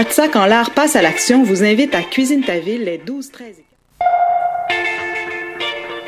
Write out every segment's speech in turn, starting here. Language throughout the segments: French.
ATSA, quand l'art passe à l'action, vous invite à Cuisine ta ville les 12, 13 et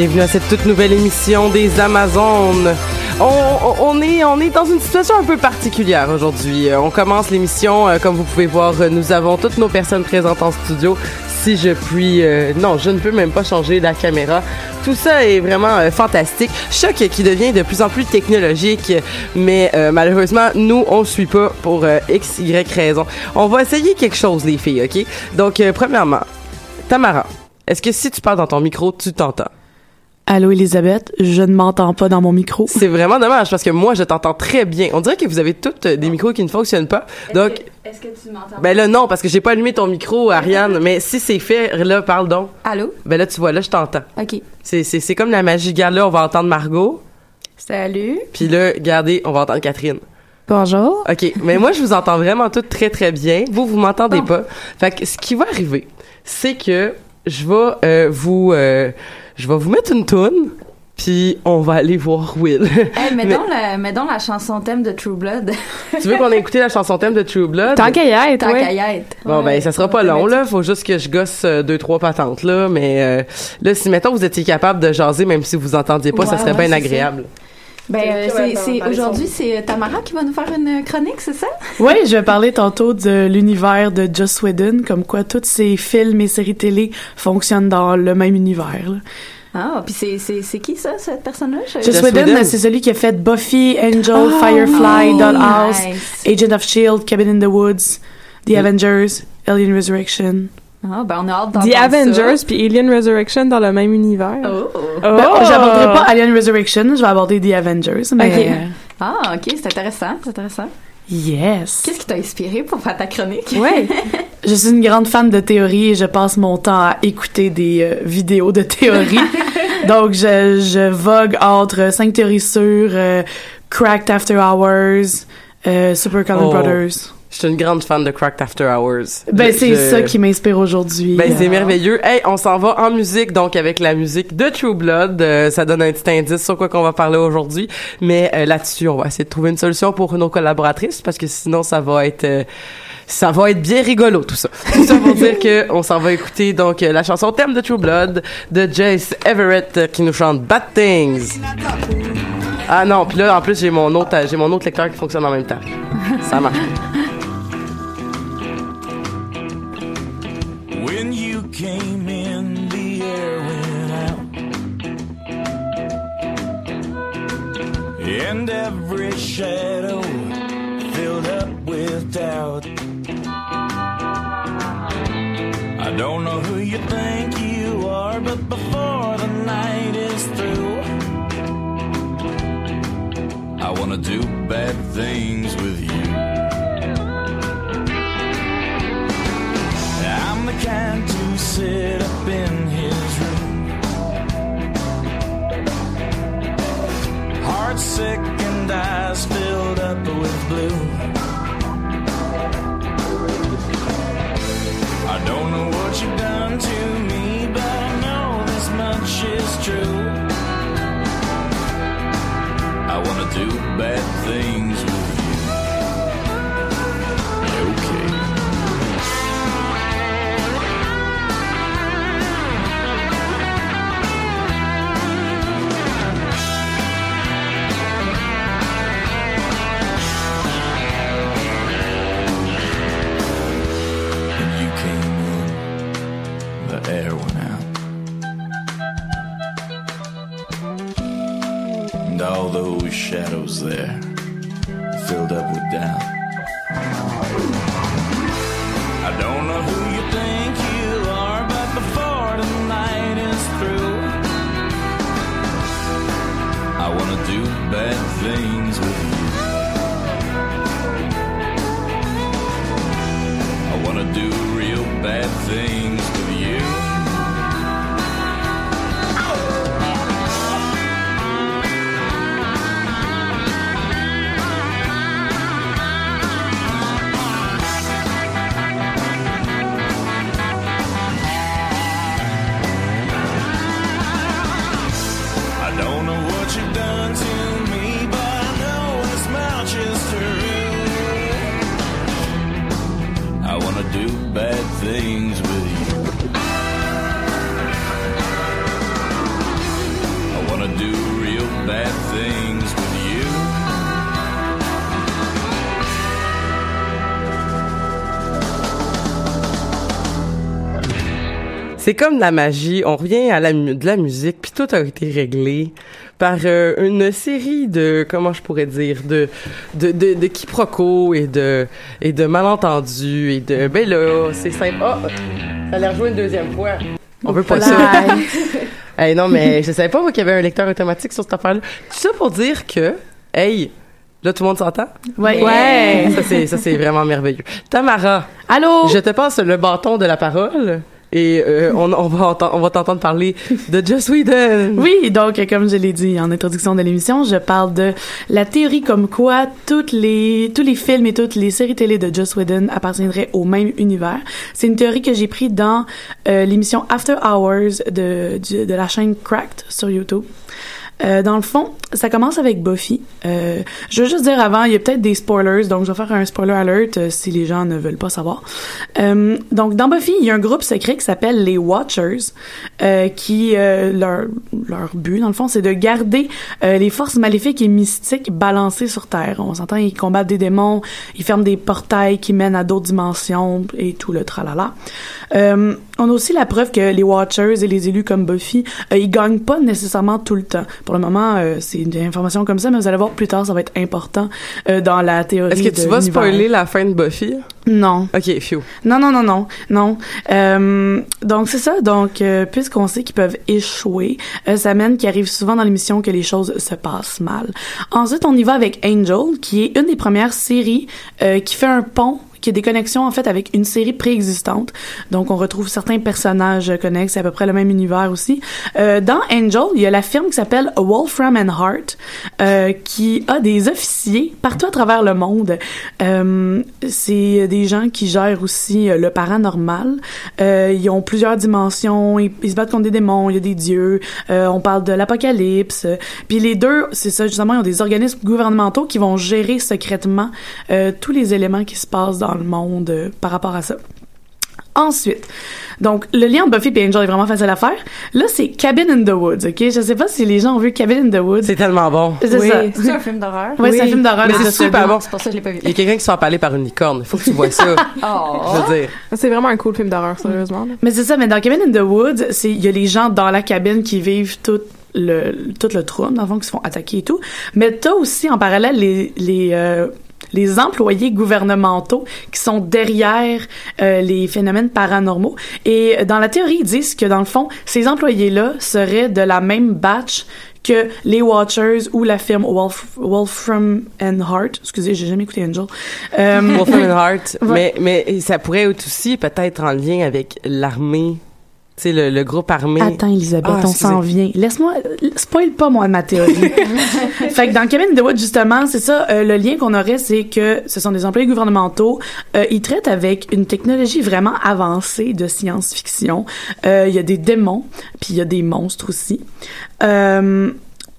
Bienvenue à cette toute nouvelle émission des Amazones. On, on- est, on est dans une situation un peu particulière aujourd'hui. Euh, On commence l'émission, euh, comme vous pouvez voir, euh, nous avons toutes nos personnes présentes en studio. Si je puis... euh, non, je ne peux même pas changer la caméra. Tout ça est vraiment fantastique. Choc qui devient de plus en plus technologique, mais euh, malheureusement, nous, on ne suit pas pour X, Y raison. On va essayer quelque chose, les filles, OK? Donc, premièrement, Tamara, est-ce que si tu parles dans ton micro, tu t'entends? Allô Elisabeth, je ne m'entends pas dans mon micro. C'est vraiment dommage parce que moi, je t'entends très bien. On dirait que vous avez toutes euh, des micros qui ne fonctionnent pas. Donc, Est-ce que tu m'entends? ben là, non, parce que j'ai pas allumé ton micro, Ariane. Mais si c'est fait, là, parle donc. Allô? Ben là, tu vois, là, je t'entends. OK. C'est, c'est, c'est comme la magie. Regarde, là, on va entendre Margot. Salut. Puis là, regardez, on va entendre Catherine. Bonjour. OK. Mais moi, je vous entends vraiment toutes très, très bien. Vous, vous m'entendez Bon. pas. Fait que ce qui va arriver, c'est que je vais euh, vous... euh, je vais vous mettre une toune, puis on va aller voir Will. Hey, mets, Mais- donc la, mets donc la chanson thème de True Blood. tu veux qu'on ait écouté la chanson thème de True Blood? Tant qu'à y être, Tant ouais. qu'à y être. Bon, Ouais. ben, ça sera pas long, là. Faut juste que je gosse euh, deux, trois patentes, là. Mais euh, là, si, mettons, vous étiez capable de jaser, même si vous entendiez pas, ça serait ouais, bien agréable. Ben, euh, c'est, aujourd'hui, c'est Tamara qui va nous faire une chronique, c'est ça? Oui, je vais parler tantôt de l'univers de Joss Whedon, comme quoi tous ces films et séries télé fonctionnent dans le même univers. là. Ah, puis c'est, c'est, c'est qui ça, cette personne-là? Joss Joss Whedon, Whedon. c'est celui qui a fait Buffy, Angel, Oh, Firefly, oh, Dollhouse, nice. Agent of S.H.I.E.L.D., Cabin in the Woods, The Avengers, Alien Resurrection. Ah, ben, on a hâte d'entendre The. Avengers puis Alien Resurrection dans le même univers. Oh. Ben, j'aborderai pas Alien Resurrection, je vais aborder The Avengers, mais... Ok. euh, Ah, OK, c'est intéressant, c'est intéressant. yes! Qu'est-ce qui t'a inspiré pour faire ta chronique? Ouais. Je suis une grande fan de théorie et je passe mon temps à écouter des euh, vidéos de théorie. Donc, je, je vogue entre 5 théories sûres, euh, Cracked After Hours, euh, Super Common Oh. Brothers. Je suis une grande fan de Cracked After Hours. Ben, c'est je- ça qui m'inspire aujourd'hui. Ben, c'est Euh, merveilleux. Hey, on s'en va en musique, donc avec la musique de True Blood. Euh, ça donne un petit indice sur quoi qu'on va parler aujourd'hui. Mais euh, là-dessus, on va essayer de trouver une solution pour nos collaboratrices parce que sinon, ça va être... euh, ça va être bien rigolo, tout ça. Tout ça pour dire que on s'en va écouter donc euh, la chanson thème de True Blood de Jace Everett euh, qui nous chante Bad Things. Ah non, puis là en plus j'ai mon autre j'ai mon autre lecteur qui fonctionne en même temps. Ça marche. When you came in, the air went out. And every shadow filled up with doubt. I don't know who you think you are, but before the night is through, I wanna do bad things with you. Sit up in his room. Heart sick and eyes filled up with blue. I don't know what you've done to me, but I know this much is true. I wanna do bad things C'est comme de la magie. On revient à la de la musique, puis tout a été réglé par euh, une série de comment je pourrais dire de de de, de quiproquos et de et de malentendus et de ben là c'est simple. Oh, ça a l'air joué une deuxième fois. On veut pas ça. hey, non mais je savais pas moi qu'il y avait un lecteur automatique sur cette affaire-là. Tout ça pour dire que hey Là, tout le monde s'entend? Ouais. Ouais. Ça, c'est, ça, c'est vraiment merveilleux. Tamara. Allô? Je te passe le bâton de la parole et euh, on, on va on va t'entendre parler de Joss Whedon. Oui, donc comme je l'ai dit en introduction de l'émission, je parle de la théorie comme quoi toutes les tous les films et toutes les séries télé de Joss Whedon appartiendraient au même univers. C'est une théorie que j'ai prise dans euh, l'émission After Hours de du- de la chaîne Cracked sur YouTube. Euh, dans le fond, ça commence avec Buffy. Euh, je veux juste dire avant, il y a peut-être des spoilers, donc je vais faire un spoiler alert euh, si les gens ne veulent pas savoir. Euh, donc dans Buffy, il y a un groupe secret qui s'appelle les Watchers, euh, qui leur leur but dans le fond, c'est de garder les forces maléfiques et mystiques balancées sur Terre. On s'entend, ils combattent des démons, ils ferment des portails qui mènent à d'autres dimensions et tout le tralala. On a aussi la preuve que les Watchers et les élus comme Buffy, ils gagnent pas nécessairement tout le temps. Pour le moment, euh, c'est une information comme ça, mais vous allez voir plus tard, ça va être important euh, dans la théorie. Est-ce que tu vas spoiler la fin de Buffy? Non. Ok, phew. Non, non, non, non, non. Euh, donc c'est ça. Donc puisqu'on sait qu'ils peuvent échouer, ça mène qu'il arrive souvent dans l'émission que les choses se passent mal. Ensuite, on y va avec Angel, qui est une des premières séries qui fait un pont qui a des connexions en fait avec une série préexistante. Donc on retrouve certains personnages connexes, c'est à peu près le même univers aussi. Euh, dans Angel, il y a la firme qui s'appelle Wolfram and Hart euh, qui a des officiers partout à travers le monde. Euh, c'est des gens qui gèrent aussi euh, le paranormal. Euh, ils ont plusieurs dimensions, ils, ils se battent contre des démons, il y a des dieux. Euh, on parle de l'apocalypse. Puis les deux, c'est ça justement, ils ont des organismes gouvernementaux qui vont gérer secrètement tous les éléments qui se passent dans le monde euh, par rapport à ça. Ensuite, donc le lien entre Buffy et Angel est vraiment facile à faire. Là, c'est Cabin in the Woods, ok? Je sais pas si les gens ont vu Cabin in the Woods. C'est tellement bon. C'est Oui. ça. C'est un film d'horreur? Ouais, c'est un film d'horreur. Mais c'est super bon. C'est pour ça que je l'ai pas vu. Il y a quelqu'un qui se fait empaler par une licorne. Faut que tu vois ça. Oh. Je veux dire. C'est vraiment un cool film d'horreur, sérieusement. là. Mais c'est ça, mais dans Cabin in the Woods, c'est il y a les gens dans la cabine qui vivent tout le, tout le trouble, dans le fond, qui se font attaquer et tout. Mais t'as aussi, en parallèle, les, les, euh, les employés gouvernementaux qui sont derrière euh, les phénomènes paranormaux. Et dans la théorie, ils disent que, dans le fond, ces employés-là seraient de la même batch que les Watchers ou la firme Wolf, Wolfram and Hart. Excusez, j'ai jamais écouté Angel. Euh, Wolfram and Hart. Ouais. Mais, mais ça pourrait être aussi peut-être en lien avec l'armée. Sais, le, le groupe armé. Attends, Elisabeth, Ah, on s'en vient. Laisse-moi, spoil pas, moi, ma théorie. fait que dans Cabin Woods, justement, c'est ça, euh, le lien qu'on aurait, c'est que ce sont des employés gouvernementaux. Euh, ils traitent avec une technologie vraiment avancée de science-fiction. Euh, Il y a des démons, puis il y a des monstres aussi. Euh,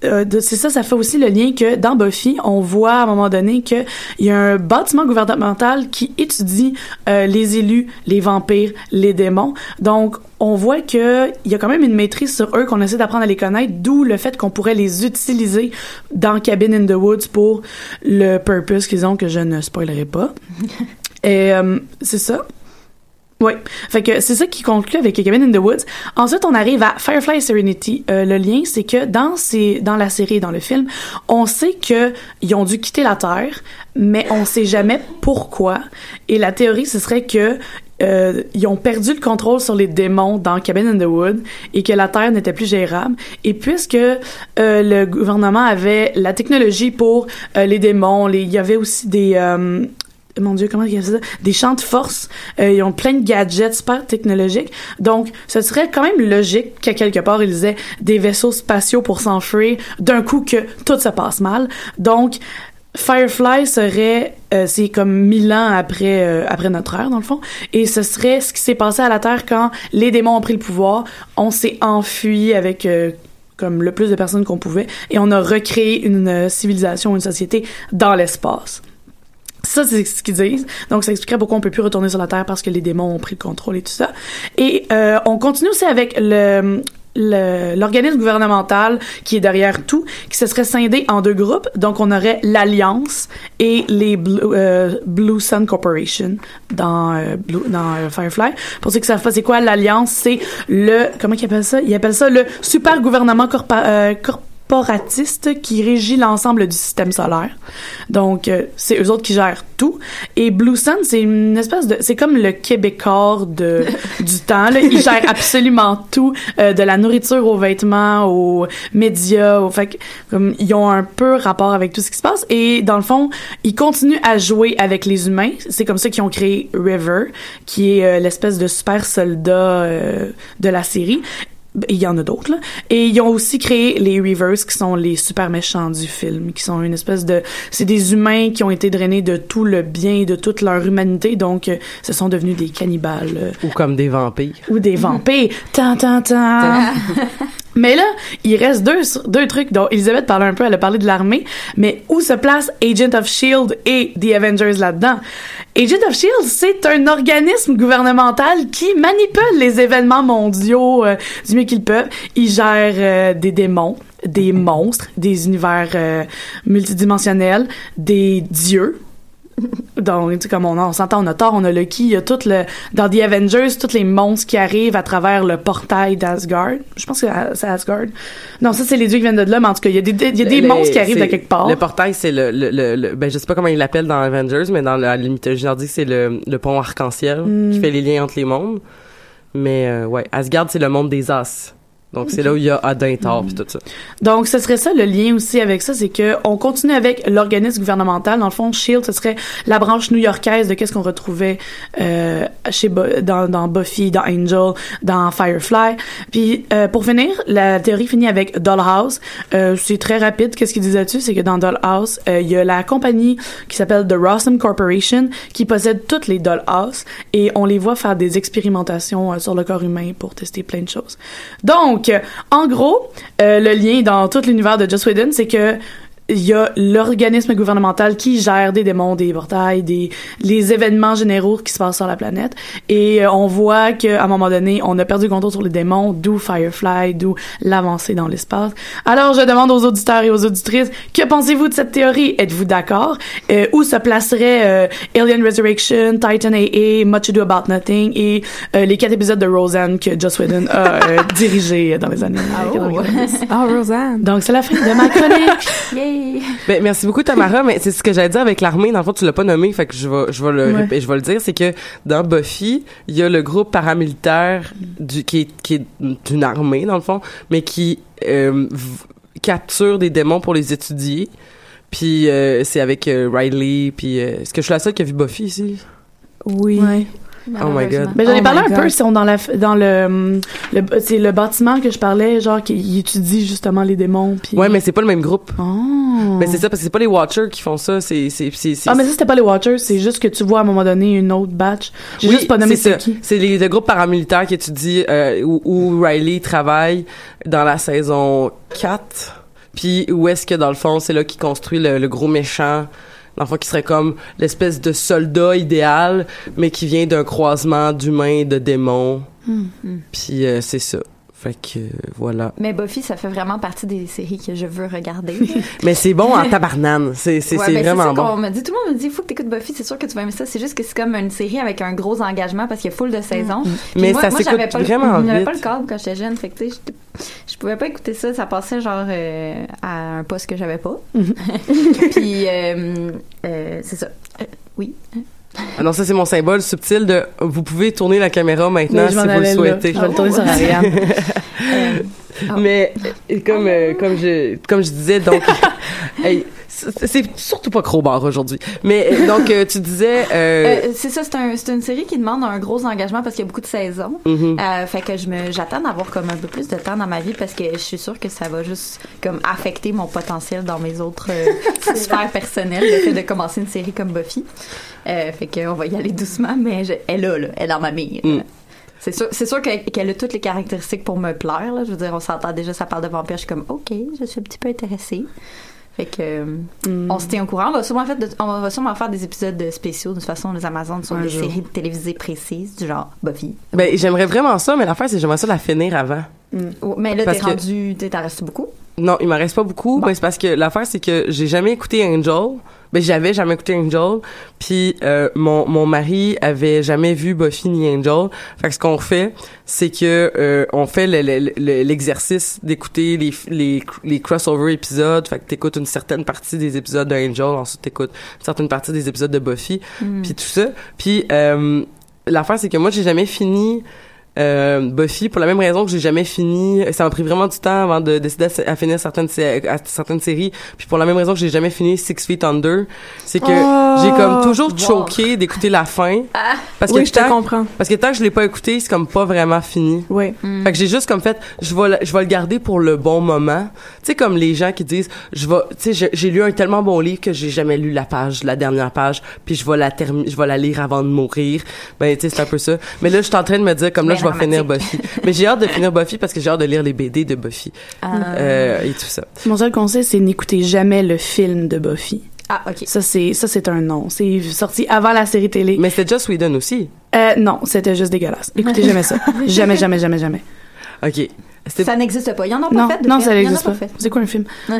euh, c'est ça, ça fait aussi le lien que dans Buffy, on voit à un moment donné que il y a un bâtiment gouvernemental qui étudie euh, les élus, les vampires, les démons. Donc, on voit que il y a quand même une maîtrise sur eux qu'on essaie d'apprendre à les connaître, d'où le fait qu'on pourrait les utiliser dans Cabin in the Woods pour le purpose qu'ils ont que je ne spoilerai pas. Et euh, c'est ça. Oui. Fait que c'est ça qui conclut avec Cabin in the Woods. Ensuite, on arrive à Firefly Serenity. Euh, le lien, c'est que dans ces, dans la série dans le film, on sait que ils ont dû quitter la Terre, mais on sait jamais pourquoi. Et la théorie, ce serait que euh, ils ont perdu le contrôle sur les démons dans Cabin in the Wood et que la Terre n'était plus gérable. Et puisque euh, le gouvernement avait la technologie pour les démons, il y avait aussi des mon Dieu, comment ils ça? Des champs de force. Euh, ils ont plein de gadgets super technologiques. Donc, ce serait quand même logique qu'à quelque part, ils aient des vaisseaux spatiaux pour s'enfuir d'un coup que tout se passe mal. Donc, Firefly serait, euh, c'est comme mille ans après euh, après notre ère dans le fond, et ce serait ce qui s'est passé à la Terre quand les démons ont pris le pouvoir. On s'est enfui avec comme le plus de personnes qu'on pouvait, et on a recréé une civilisation, une société dans l'espace. Ça, c'est ce qu'ils disent. Donc, ça expliquerait pourquoi on peut plus retourner sur la Terre parce que les démons ont pris le contrôle et tout ça. Et euh, on continue aussi avec le l'organisme gouvernemental qui est derrière tout, qui se serait scindé en deux groupes. Donc, on aurait l'Alliance et les Blue, euh, Blue Sun Corporation dans, euh, dans euh, Firefly. Pour ceux qui savent pas c'est quoi l'Alliance, c'est le... Comment ils appellent ça? Ils appellent ça le super gouvernement corpa- euh, corporatiste qui régit l'ensemble du système solaire. Donc, euh, c'est eux autres qui gèrent tout. Et Blue Sun, c'est une espèce de... C'est comme le Québécois de, du temps. Là. Ils gèrent absolument tout, euh, de la nourriture aux vêtements, aux médias. Au, fait comme, ils ont un peu rapport avec tout ce qui se passe. Et dans le fond, ils continuent à jouer avec les humains. C'est comme ça qu'ils ont créé River, qui est euh, l'espèce de super soldat de la série. Il y en a d'autres, là. Et ils ont aussi créé les Reavers, qui sont les super méchants du film, qui sont une espèce de... C'est des humains qui ont été drainés de tout le bien, de toute leur humanité, donc euh, ce sont devenus des cannibales. euh, Ou comme des vampires. ou des vampires. Tan, tan, tan. Mais là, il reste deux, deux trucs dont Elisabeth parlait un peu, elle a parlé de l'armée, mais où se place Agent of S.H.I.E.L.D. et The Avengers là-dedans? Agent of S.H.I.E.L.D., c'est un organisme gouvernemental qui manipule les événements mondiaux euh, du mieux qu'ils peuvent. Ils gèrent euh, des démons, des monstres, des univers euh, multidimensionnels, des dieux, donc, tu sais, comme on, on s'entend, on a Thor, on a Loki, il y a tout le, dans The Avengers, tous les monstres qui arrivent à travers le portail d'Asgard. Je pense que c'est Asgard. Non, ça, c'est les dieux qui viennent de là, mais en tout cas, il y a des, il y a des Le- monstres qui arrivent de quelque part. Le portail, c'est le, le, le, le- ben, je sais pas comment ils l'appellent dans Avengers, mais dans la, la mythologie nordique, c'est le, le pont arc-en-ciel Mm. qui fait les liens entre les mondes. Mais, euh, ouais, Asgard, c'est le monde des As. Donc, c'est là où il y a Thor, pis tout ça. Donc, ce serait ça le lien aussi avec ça, c'est que on continue avec l'organisme gouvernemental. Dans le fond, Shield, ce serait la branche new-yorkaise de qu'est-ce qu'on retrouvait euh, chez dans, dans Buffy, dans Angel, dans Firefly. Puis, euh, pour finir, la théorie finit avec Dollhouse. Euh, c'est très rapide. Qu'est-ce qu'ils disent là-dessus, c'est que dans Dollhouse, euh, il y a la compagnie qui s'appelle The Rossum Corporation qui possède toutes les Dollhouse et on les voit faire des expérimentations euh, sur le corps humain pour tester plein de choses. Donc, euh, en gros, euh, le lien dans tout l'univers de Joss Whedon, c'est que il y a l'organisme gouvernemental qui gère des démons, des portails, des les événements généraux qui se passent sur la planète. Et euh, on voit qu'à un moment donné, on a perdu le contrôle sur les démons, d'où Firefly, d'où l'avancée dans l'espace. Alors, je demande aux auditeurs et aux auditrices, que pensez-vous de cette théorie? Êtes-vous d'accord? Euh, où se placerait euh, Alien Resurrection, Titan AA, Much Ado About Nothing et euh, les quatre épisodes de Roseanne que Joss Whedon a euh, dirigé dans les années oh. 90. Ah, Roseanne. Donc, c'est la fin de ma chronique. Yay! Ben, merci beaucoup Tamara, mais c'est ce que j'allais dire avec l'armée. Dans le fond, tu l'as pas nommé, fait que je vais, je vais le, Ouais. je vais le dire, c'est que dans Buffy, il y a le groupe paramilitaire du, qui est, qui est d'une armée dans le fond, mais qui euh, capture des démons pour les étudier. Puis euh, c'est avec euh, Riley. Puis euh, est-ce que je suis la seule qui a vu Buffy ici? Oui. Ouais. Oh my god. Mais j'en ai Oh parlé un peu, ils sont dans la dans le le c'est le bâtiment que je parlais, genre qui étudie justement les démons puis Ouais, mais c'est pas le même groupe. Oh. Mais c'est ça parce que c'est pas les Watchers qui font ça, c'est c'est Ah mais ça c'était pas les Watchers, c'est juste que tu vois à un moment donné une autre batch. J'ai Oui, juste pas nommé c'est qui. C'est les, le groupe paramilitaire qui étudie euh, où, où Riley travaille dans la saison 4. Puis où est-ce que dans le fond c'est là qu'il construit le, le gros méchant. Dans le fond, qui serait comme l'espèce de soldat idéal, mais qui vient d'un croisement d'humains et de démons. Hmm. Puis euh, c'est ça. Fait que euh, voilà. Mais Buffy, ça fait vraiment partie des séries que je veux regarder. Mais c'est bon en tabarnane. C'est c'est Ouais, ben, vraiment bon. me dit, tout le monde me dit, il faut que t'écoutes Buffy, c'est sûr que tu vas aimer ça. C'est juste que c'est comme une série avec un gros engagement parce qu'il y a full de saisons. Puis Mais moi, ça s'écoute j'avais pas le- vraiment vite. pas le câble quand j'étais jeune, fait que tu sais, je pouvais pas écouter ça. Ça passait genre euh, à un poste que j'avais pas. Puis euh, euh, c'est ça. Oui. Ah non, ça c'est mon symbole subtil de vous pouvez tourner la caméra maintenant si vous le là. souhaitez. Je vais le tourner sur Ariane. Euh, oh. Mais euh, comme euh, comme je comme je disais donc hey, c'est surtout pas Crowbar aujourd'hui. Mais euh, donc euh, tu disais euh, c'est ça, c'est un, c'est une série qui demande un gros engagement parce qu'il y a beaucoup de saisons. Mhm. Euh, fait que je me, j'attends d'avoir comme un peu plus de temps dans ma vie parce que je suis sûre que ça va juste comme affecter mon potentiel dans mes autres sphères personnelles, le fait de commencer une série comme Buffy. Fait qu'on va y aller doucement, mais je- elle est là, elle est dans ma mire. Mm. C'est sûr, c'est sûr qu'elle, qu'elle a toutes les caractéristiques pour me plaire. Là. Je veux dire, on s'entend déjà, ça parle de vampire. Je suis comme, ok, je suis un petit peu intéressée. Fait que euh, Mm. on se tient au courant. On va sûrement faire, de- on va sûrement faire des épisodes de spéciaux de toute façon les Amazones Un des jour. séries télévisées précises du genre Buffy. ben j'aimerais vraiment ça mais l'affaire c'est que j'aimerais ça la finir avant. Oh, Mais là t'es rendu, t'en restes beaucoup. Non, il m'en reste pas beaucoup. Bon. Ben, c'est parce que l'affaire, c'est que j'ai jamais écouté Angel. Ben, j'avais jamais écouté Angel. Puis, euh, mon, mon mari avait jamais vu Buffy ni Angel. Fait que ce qu'on fait, c'est que euh, on fait le- le- le- l'exercice d'écouter les, les, les crossover épisodes. Fait que t'écoutes une certaine partie des épisodes d'Angel, ensuite t'écoutes une certaine partie des épisodes de Buffy, puis tout ça. Puis, euh, l'affaire, c'est que moi, j'ai jamais fini euh, Buffy pour la même raison que j'ai jamais fini ça m'a pris vraiment du temps avant de décider à, à finir certaines à certaines séries. Puis pour la même raison que j'ai jamais fini Six Feet Under c'est que Oh, j'ai comme toujours wow. choqué d'écouter la fin. Parce que oui, je te tant, comprends. parce que tant que je l'ai pas écouté c'est comme pas vraiment fini. Ouais. fait que j'ai juste comme fait je vais le- je vais le garder pour le bon moment. Tu sais comme les gens qui disent je vais tu sais j'ai- lu un tellement bon livre que j'ai jamais lu la page la dernière page puis je vais la je vais la lire avant de mourir. Ben tu sais c'est un peu ça. Mais là je suis en train de me dire comme là je vais finir. Buffy mais j'ai hâte de finir Buffy parce que j'ai hâte de lire les BD de Buffy Ah, euh, et tout ça Mon seul conseil c'est n'écoutez jamais le film de Buffy. Ah, ok. Ça c'est ça c'est un non. C'est sorti avant la série télé. mais c'était Joss Whedon aussi Euh, non, c'était juste dégueulasse. Écoutez jamais ça. jamais jamais jamais jamais. ok Ça n'existe pas. Ils en ont pas Non, fait. de non, ça n'existe pas. fait. C'est quoi un film?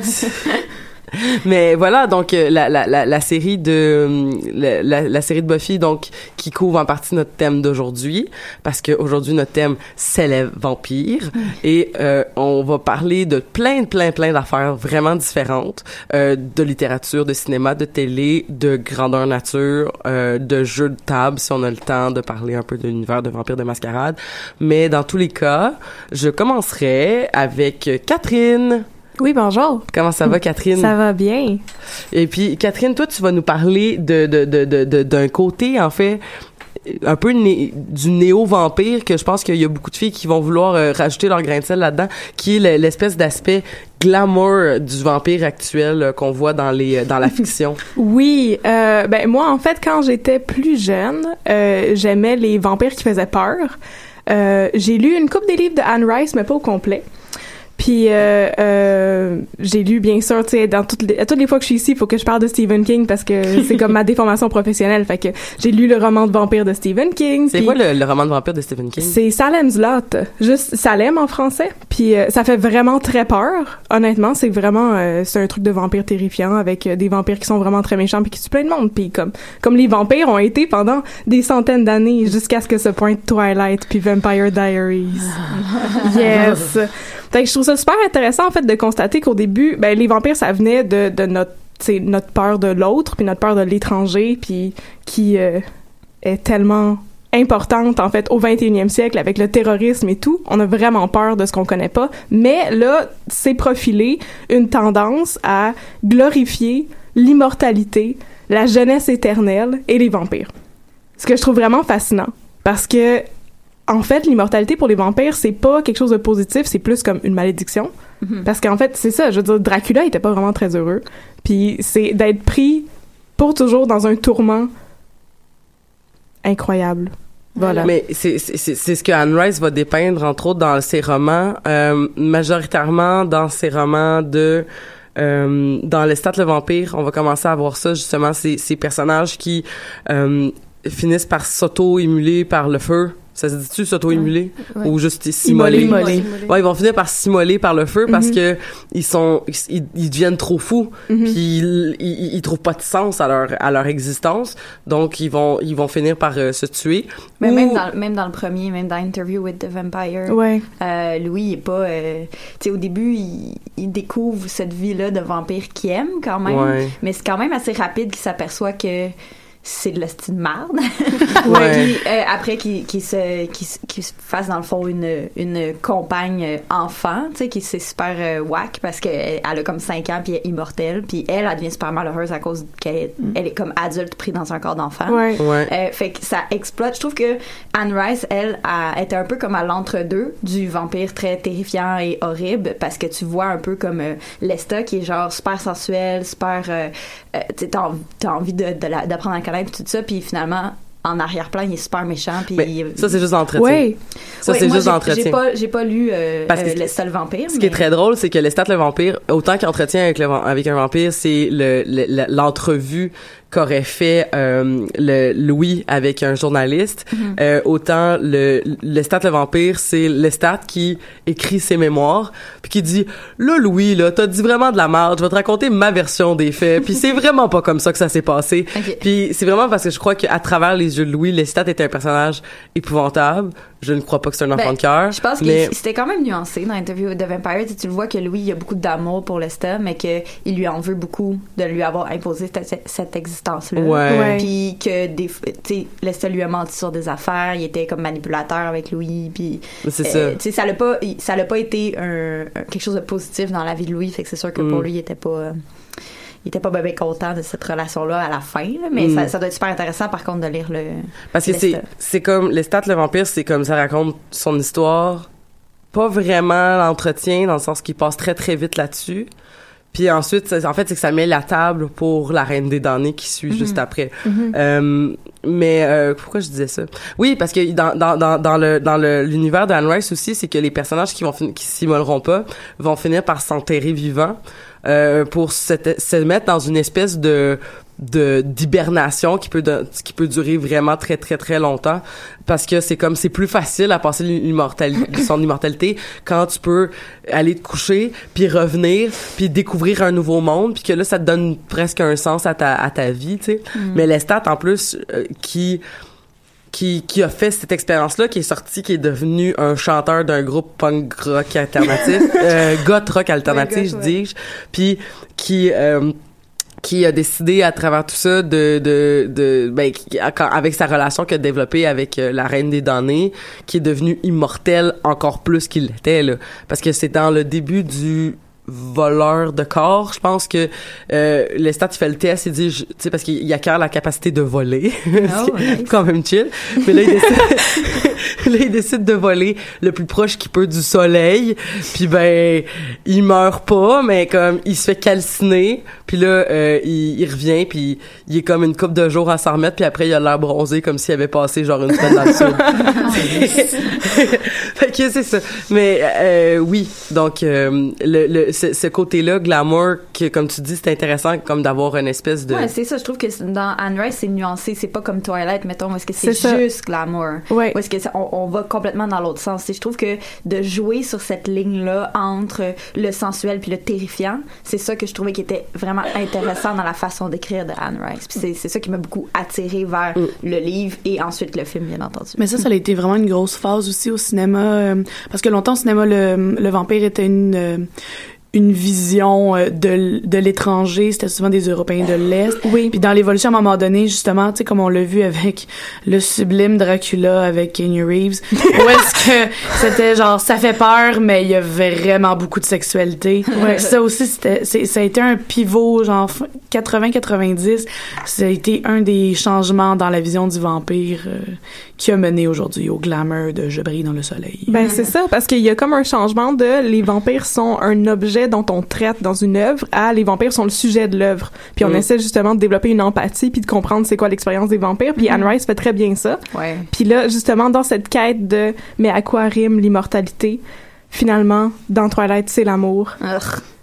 Mais voilà, donc euh, la, la, la, la série de hum, la, la, série de Buffy donc qui couvre en partie notre thème d'aujourd'hui parce que aujourd'hui notre thème c'est les vampires et euh, on va parler de plein plein plein d'affaires vraiment différentes euh, de littérature, de cinéma, de télé, de grandeur nature, euh, de jeux de table si on a le temps de parler un peu de l'univers de vampires de mascarade. Mais dans tous les cas, je commencerai avec euh, Catherine. Oui, bonjour. Comment ça va Catherine? Ça va bien. et puis, Catherine, toi, tu vas nous parler de, de, de, de, de- d'un côté, en fait, un peu né- du néo-vampire que je pense qu'il y a beaucoup de filles qui vont vouloir euh, rajouter leur grain de sel là-dedans, qui est le- l'espèce d'aspect glamour du vampire actuel euh, qu'on voit dans les dans la fiction. Oui, euh, ben moi en fait quand j'étais plus jeune, euh, j'aimais les vampires qui faisaient peur. Euh, j'ai lu une coupe des livres de Anne Rice mais pas au complet. Puis euh, euh, j'ai lu bien sûr, tu sais, dans toutes les, à toutes les fois que je suis ici, il faut que je parle de Stephen King parce que c'est comme ma déformation professionnelle. Fait que j'ai lu le roman de vampire de Stephen King. C'est quoi le, le roman de vampire de Stephen King? c'est Salem's Lot, juste Salem en français. Puis euh, ça fait vraiment très peur. Honnêtement, c'est vraiment euh, c'est un truc de vampire terrifiant avec euh, des vampires qui sont vraiment très méchants puis qui tuent plein de monde. Puis comme comme les vampires ont été pendant des centaines d'années jusqu'à ce que se pointe Twilight puis Vampire Diaries. yes. Fait que je trouve ça super intéressant en fait de constater qu'au début, ben les vampires ça venait de notre notre peur de l'autre puis notre peur de l'étranger puis qui euh, est tellement importante en fait au 21e siècle avec le terrorisme et tout. On a vraiment peur de ce qu'on connaît pas, mais là c'est profilé une tendance à glorifier l'immortalité, la jeunesse éternelle et les vampires. Ce que je trouve vraiment fascinant parce que en fait, l'immortalité pour les vampires, c'est pas quelque chose de positif, c'est plus comme une malédiction. Mhm. Parce qu'en fait, c'est ça, je veux dire, Dracula était pas vraiment très heureux. Puis c'est d'être pris pour toujours dans un tourment incroyable. Voilà. Mais c'est c'est- c'est c'est ce que Anne Rice va dépeindre entre autres dans ses romans, euh, majoritairement dans ses romans de euh, dans Lestat le vampire, on va commencer à voir ça justement ces ces personnages qui euh, finissent par s'auto-émuler par le feu. Ça se dit-tu s'auto-émuler Ouais. ou juste s'immoler? Immoler? Immoler. Ouais, ils vont finir par s'immoler par le feu parce Mhm. que ils sont ils, ils deviennent trop fous Mhm. puis ils, ils, ils trouvent pas de sens à leur à leur existence. Donc ils vont ils vont finir par euh, se tuer. Mais Ou- même dans, même dans le premier, même dans Interview with the Vampire, Ouais. euh, Louis il est pas. euh, tu sais, au début, il, il découvre cette vie-là de vampire qu'il aime quand même. Ouais. Mais c'est quand même assez rapide qu'il s'aperçoit que c'est de la style marde. Ouais. Puis, euh, après qu'il qu'il se, qu'il se- qu'il se fasse dans le fond une, une compagne euh, enfant, tu sais, qui c'est super euh, whack parce qu'elle elle a comme 5 ans puis elle est immortelle. Puis elle, elle devient super malheureuse à cause qu'elle est, elle est comme adulte pris dans un corps d'enfant. Ouais. Ouais. Euh, fait que ça exploite. Je trouve que Anne Rice, elle, a, était un peu comme à l'entre-deux du vampire très terrifiant et horrible parce que tu vois un peu comme euh, Lesta qui est genre super sensuelle, super. Euh, tu t'as envie de, de d'apprendre à la connaître puis tout ça, puis finalement. En arrière-plan, il est super méchant. Puis il- ça c'est juste d'entretien. Ouais. Ça c'est juste d'entretien. J'ai pas, j'ai pas lu euh, Parce que euh, ce- Lesta le vampire. Ce qui est très drôle, c'est que Lestat le vampire, autant qu'entretien avec le van- avec un vampire, c'est le le- le- l'entrevue qu'aurait fait euh, le Louis avec un journaliste. Mhm. Euh, autant le Lestat le vampire, c'est Lestat qui écrit ses mémoires, puis qui dit là Louis là, t'as dit vraiment de la merde. Je vais te raconter ma version des faits. puis c'est vraiment pas comme ça que ça s'est passé. Puis c'est vraiment parce que je crois qu'à travers les yeux de Louis, Lestat était un personnage épouvantable. Je ne crois pas que c'est un enfant Ben, de cœur. Je pense que c'était quand même nuancé dans l'interview with the Vampire. Tu sais, tu le vois que Louis, il a beaucoup d'amour pour Lesta, mais qu'il lui en veut beaucoup de lui avoir imposé cette, cette existence-là. Ouais. Ouais. Puis que des, f- tu sais, Lesta lui a menti sur des affaires, il était comme manipulateur avec Louis, puis c'est euh, ça. tu sais, ça l'a pas, ça l'a pas été un, un- quelque chose de positif dans la vie de Louis, fait que c'est sûr que pour Mm. lui, il était pas. euh, il était pas bien content de cette relation-là à la fin, là, mais Mm. ça, ça doit être super intéressant par contre de lire le. Parce que c'est c'est comme Lestat le vampire, c'est comme ça raconte son histoire, pas vraiment l'entretien dans le sens qu'il passe très très vite là-dessus. Puis ensuite, en fait, c'est que ça met la table pour la Reine des damnés qui suit juste après. Mhm. Euh, mais euh, pourquoi je disais ça? Oui, parce que dans dans dans, dans le dans le l'univers d'Anne Rice aussi, c'est que les personnages qui vont qui s'immoleront pas vont finir par s'enterrer vivants euh, pour se, se mettre dans une espèce de de d'hibernation qui peut de- qui peut durer vraiment très très très longtemps parce que c'est comme c'est plus facile à passer l'immortalité son immortalité quand tu peux aller te coucher puis revenir puis découvrir un nouveau monde puis que là ça te donne presque un sens à ta à ta vie tu sais Mm. mais Lestat en plus euh, qui qui, qui a fait cette expérience-là, qui est sorti, qui est devenu un chanteur d'un groupe punk rock alternatif, euh, goth rock alternatif, Ouais, je dis, puis qui euh, qui a décidé à travers tout ça de de de ben qui- avec sa relation qu'il a développée avec euh, la reine des damnés qui est devenue immortelle encore plus qu'il l'était là. Parce que c'est dans le début du voleur de corps. Je pense que euh, Lestat il fait le test il dit tu sais parce qu'il il acquiert la capacité de voler. Oh, nice. quand même chill. Mais là il décide là il décide de voler le plus proche qu'il peut du soleil. Puis ben il meurt pas mais comme il se fait calciner. Puis là euh, il, il revient puis il est comme une coupe de jours à s'en remettre puis après il a l'air bronzé comme s'il avait passé genre une semaine dans le sud Fait que c'est ça. Mais euh, oui, donc euh, le, le ce, ce côté-là glamour que comme tu dis, c'est intéressant comme d'avoir une espèce de Ouais, c'est ça. Je trouve que dans Anne Rice, c'est nuancé. C'est pas comme Twilight, mettons, où est-ce que c'est ça. juste glamour. Ouais. Où est-ce que ça- on, on va complètement dans l'autre sens. Et je trouve que de jouer sur cette ligne-là entre le sensuel puis le terrifiant, c'est ça que je trouvais qui était vraiment intéressant dans la façon d'écrire de Anne Rice. Puis c'est, c'est ça qui m'a beaucoup attiré vers le livre et ensuite le film, bien entendu. Mais ça, ça a été vraiment une grosse phase aussi au cinéma, euh, parce que longtemps au cinéma, le, le vampire était une euh, une vision euh, de, de l'étranger, c'était souvent des Européens de l'Est. Oui. Puis dans l'évolution, à un moment donné, justement, tu sais, comme on l'a vu avec le sublime Dracula avec Keanu Reeves, où est-ce que c'était genre, ça fait peur, mais il y a vraiment beaucoup de sexualité. Ouais. Ça aussi, c'était, c'est- ça a été un pivot, genre 80-90. Ça a été un des changements dans la vision du vampire euh, qui a mené aujourd'hui au glamour de Je brille dans le soleil. Ben c'est ça, parce qu'il y a comme un changement de les vampires sont un objet dont on traite dans une œuvre à les vampires sont le sujet de l'œuvre. Puis on Mm. essaie justement de développer une empathie puis de comprendre c'est quoi l'expérience des vampires. Puis Anne Rice fait très bien ça. Ouais. Puis là justement dans cette quête de mais à quoi rime l'immortalité? Finalement, dans Twilight, c'est l'amour.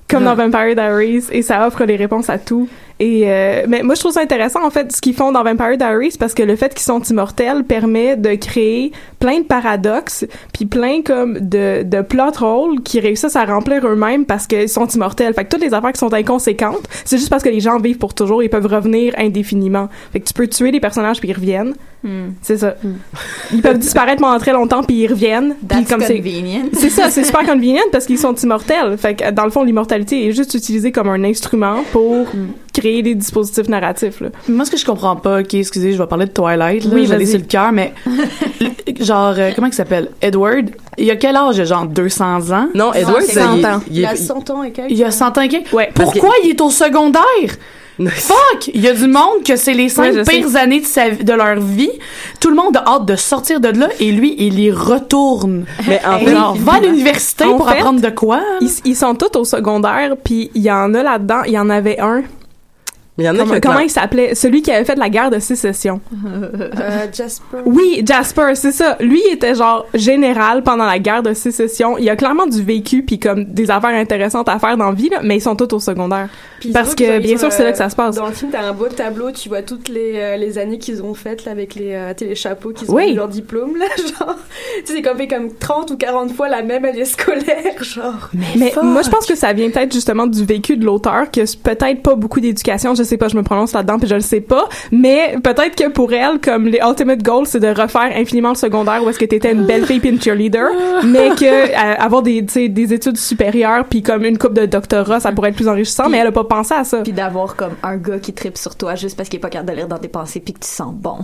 Comme dans Vampire Diaries, et ça offre les réponses à tout. Et euh, mais moi je trouve ça intéressant en fait ce qu'ils font dans Vampire Diaries parce que le fait qu'ils sont immortels permet de créer plein de paradoxes puis plein comme de de plot holes qui réussissent à remplir eux-mêmes parce qu'ils sont immortels. Fait que toutes les affaires qui sont inconséquentes, c'est juste parce que les gens vivent pour toujours et peuvent revenir indéfiniment. Fait que tu peux tuer les personnages puis ils reviennent. Hmm. C'est ça. Ils peuvent disparaître pendant très longtemps puis ils reviennent. That's c'est convenient. c'est ça, c'est super convenient parce qu'ils sont immortels. Fait que dans le fond, l'immortalité est juste utilisée comme un instrument pour créer des dispositifs narratifs. Là. Moi, ce que je comprends pas, ok, excusez, je vais parler de Twilight, là, Oui, j'allais vas-y. sur le cœur, mais genre, euh, comment il s'appelle? Edward, il a quel âge? Genre 200 ans? Non, Edward, il- ans. il est- Il a 100 ans et quelques. Il a 100 ans et quelques? Ouais. Pourquoi il est au secondaire? Fuck! Il y a du monde que c'est les cinq Ouais, pires sais. années de, sa, de leur vie. Tout le monde a hâte de sortir de là et lui, il y retourne. Mais en Hey, fait- genre, va à l'université pour fait, apprendre de quoi? Ils, ils sont tous au secondaire, puis il y en a là-dedans, il y en avait un. Mais il y en a Comment, qui comment il s'appelait? Celui qui avait fait la guerre de sécession. Euh, Jasper. Oui, Jasper, c'est ça. Lui il était genre général pendant la guerre de sécession. Il a clairement du vécu puis comme des affaires intéressantes à faire dans la vie, là, mais ils sont tous au secondaire. Parce que bien sûr, c'est là que ça se passe. Dans le film, t'as un beau tableau, tu vois toutes les, euh, les années qu'ils ont faites là, avec les, euh, tu sais, les chapeaux qu'ils ont Oui. eu leur diplôme là, genre. Tu sais, c'est comme fait comme 30 ou 40 fois la même année scolaire, genre. Mais moi, je pense que ça vient peut-être justement du vécu de l'auteur, que peut-être pas beaucoup d'éducation, je sais pas, je me prononce là-dedans, puis je le sais pas, mais peut-être que pour elle, comme les ultimate goals, c'est de refaire infiniment le secondaire où est-ce que t'étais une belle fille puis une cheerleader, mais que euh, avoir des, tu sais, des études supérieures puis comme une coupe de doctorat, ça pourrait être plus enrichissant, mais elle a pas pensé à ça. Puis d'avoir comme un gars qui tripe sur toi juste parce qu'il est pas capable de lire dans tes pensées puis que tu sens bon.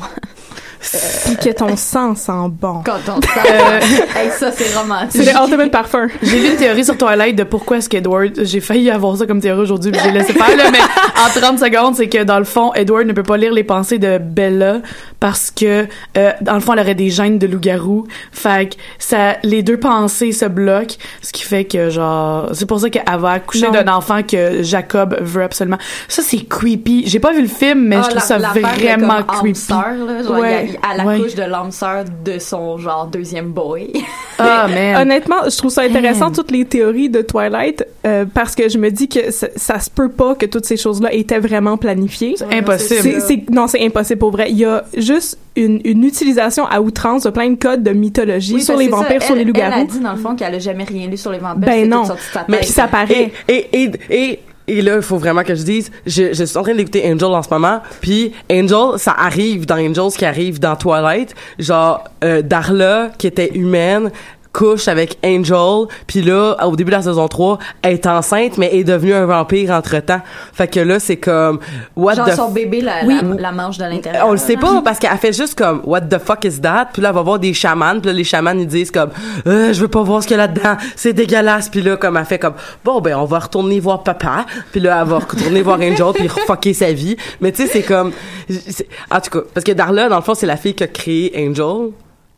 Puis que ton sang sent bon. Quand on sent. Euh, hey, ça, c'est romantique. C'est le ultimate parfum. J'ai lu une théorie sur Twilight de pourquoi est-ce qu'Edward, j'ai failli avoir ça comme théorie aujourd'hui, puis j'ai laissé faire, là, mais en 30 secondes, c'est que dans le fond, Edward ne peut pas lire les pensées de Bella parce que, euh, dans le fond, elle aurait des gènes de loup-garou. Fait que ça, les deux pensées se bloquent, ce qui fait que, genre, c'est pour ça qu'elle va accoucher d'un enfant que Jacob veut absolument. Ça, c'est creepy. J'ai pas vu le film, mais Ah, je trouve la- ça vraiment creepy. sœur, là, genre, Ouais. À la Ouais. couche de l'âme sœur de son genre deuxième boy. Ah, man. Honnêtement, je trouve ça intéressant Man. toutes les théories de Twilight euh, parce que je me dis que ça, ça se peut pas que toutes ces choses-là étaient vraiment planifiées. C'est impossible. Non, c'est impossible pour vrai. Il y a juste une, une utilisation à outrance de plein de codes de mythologie Oui, sur les vampires, ça, sur les elle- Elle a loups-garous. dit dans le fond qu'elle a jamais rien lu sur les vampires. Ben non. de sa Mais tête. Ça paraît. Et, et, et, et là, il faut vraiment que je dise, je, je suis en train d'écouter Angel en ce moment, puis Angel, ça arrive dans Angel, ce qui arrive dans Twilight, genre euh, Darla, qui était humaine, couche avec Angel, puis là, au début de la saison 3, elle est enceinte, mais est devenue un vampire entre-temps. Fait que là, c'est comme, what Genre the son bébé la, Oui. la, la mange de l'intérieur. on le sait pas parce qu'elle fait juste comme what the fuck is that? Puis là elle va voir des chamans puis là les chamans ils disent comme euh, je veux pas voir ce qu'il y a là-dedans c'est dégueulasse puis là comme elle fait comme bon ben on va retourner voir papa puis là elle va retourner voir Angel puis fucker sa vie mais tu sais c'est comme c'est- en tout cas parce que Darla dans le fond c'est la fille qui a créé Angel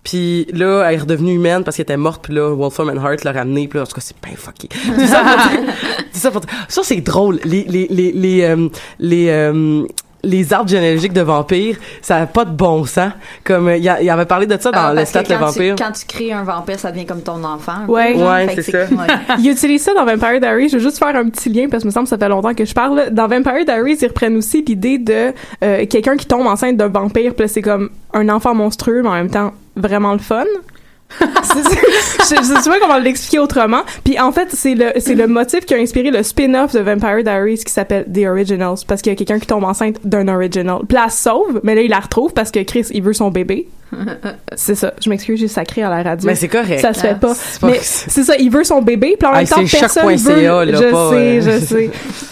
puis là, elle est redevenue humaine parce qu'elle était morte, puis là, Wolfram and Hart l'a ramenée, puis là, en tout cas, c'est bien fucké. Ça ça ça, c'est drôle. Les, les, les, les, euh, les, euh, les arbres généalogiques de vampires, ça a pas de bon sens. Comme euh, il y, avait parlé de ça dans Ah, le stat le quand vampire. Tu, quand tu crées un vampire, ça devient comme ton enfant. Ouais. peu. Ouais, c'est ça. ouais. Ils utilisent ça dans Vampire Diaries. Je veux juste faire un petit lien parce que me semble que ça fait longtemps que je parle. Dans Vampire Diaries, ils reprennent aussi l'idée de euh, quelqu'un qui tombe enceinte d'un vampire, puis c'est comme un enfant monstrueux, mais en même temps vraiment le fun. Je, je sais pas comment l'expliquer autrement. Puis en fait, c'est le le motif qui a inspiré le spin-off de Vampire Diaries qui s'appelle The Originals parce qu'il y a quelqu'un qui tombe enceinte d'un original. Puis sauve, mais là il la retrouve parce que Chris il veut son bébé. C'est ça. Je m'excuse, j'ai sacré à la radio. Mais c'est correct. Ça se fait Ah, pas. Mais c'est ça, il veut son bébé, puis en même temps c'est personne choc.ca, veut. là, je pas, sais, euh, je sais.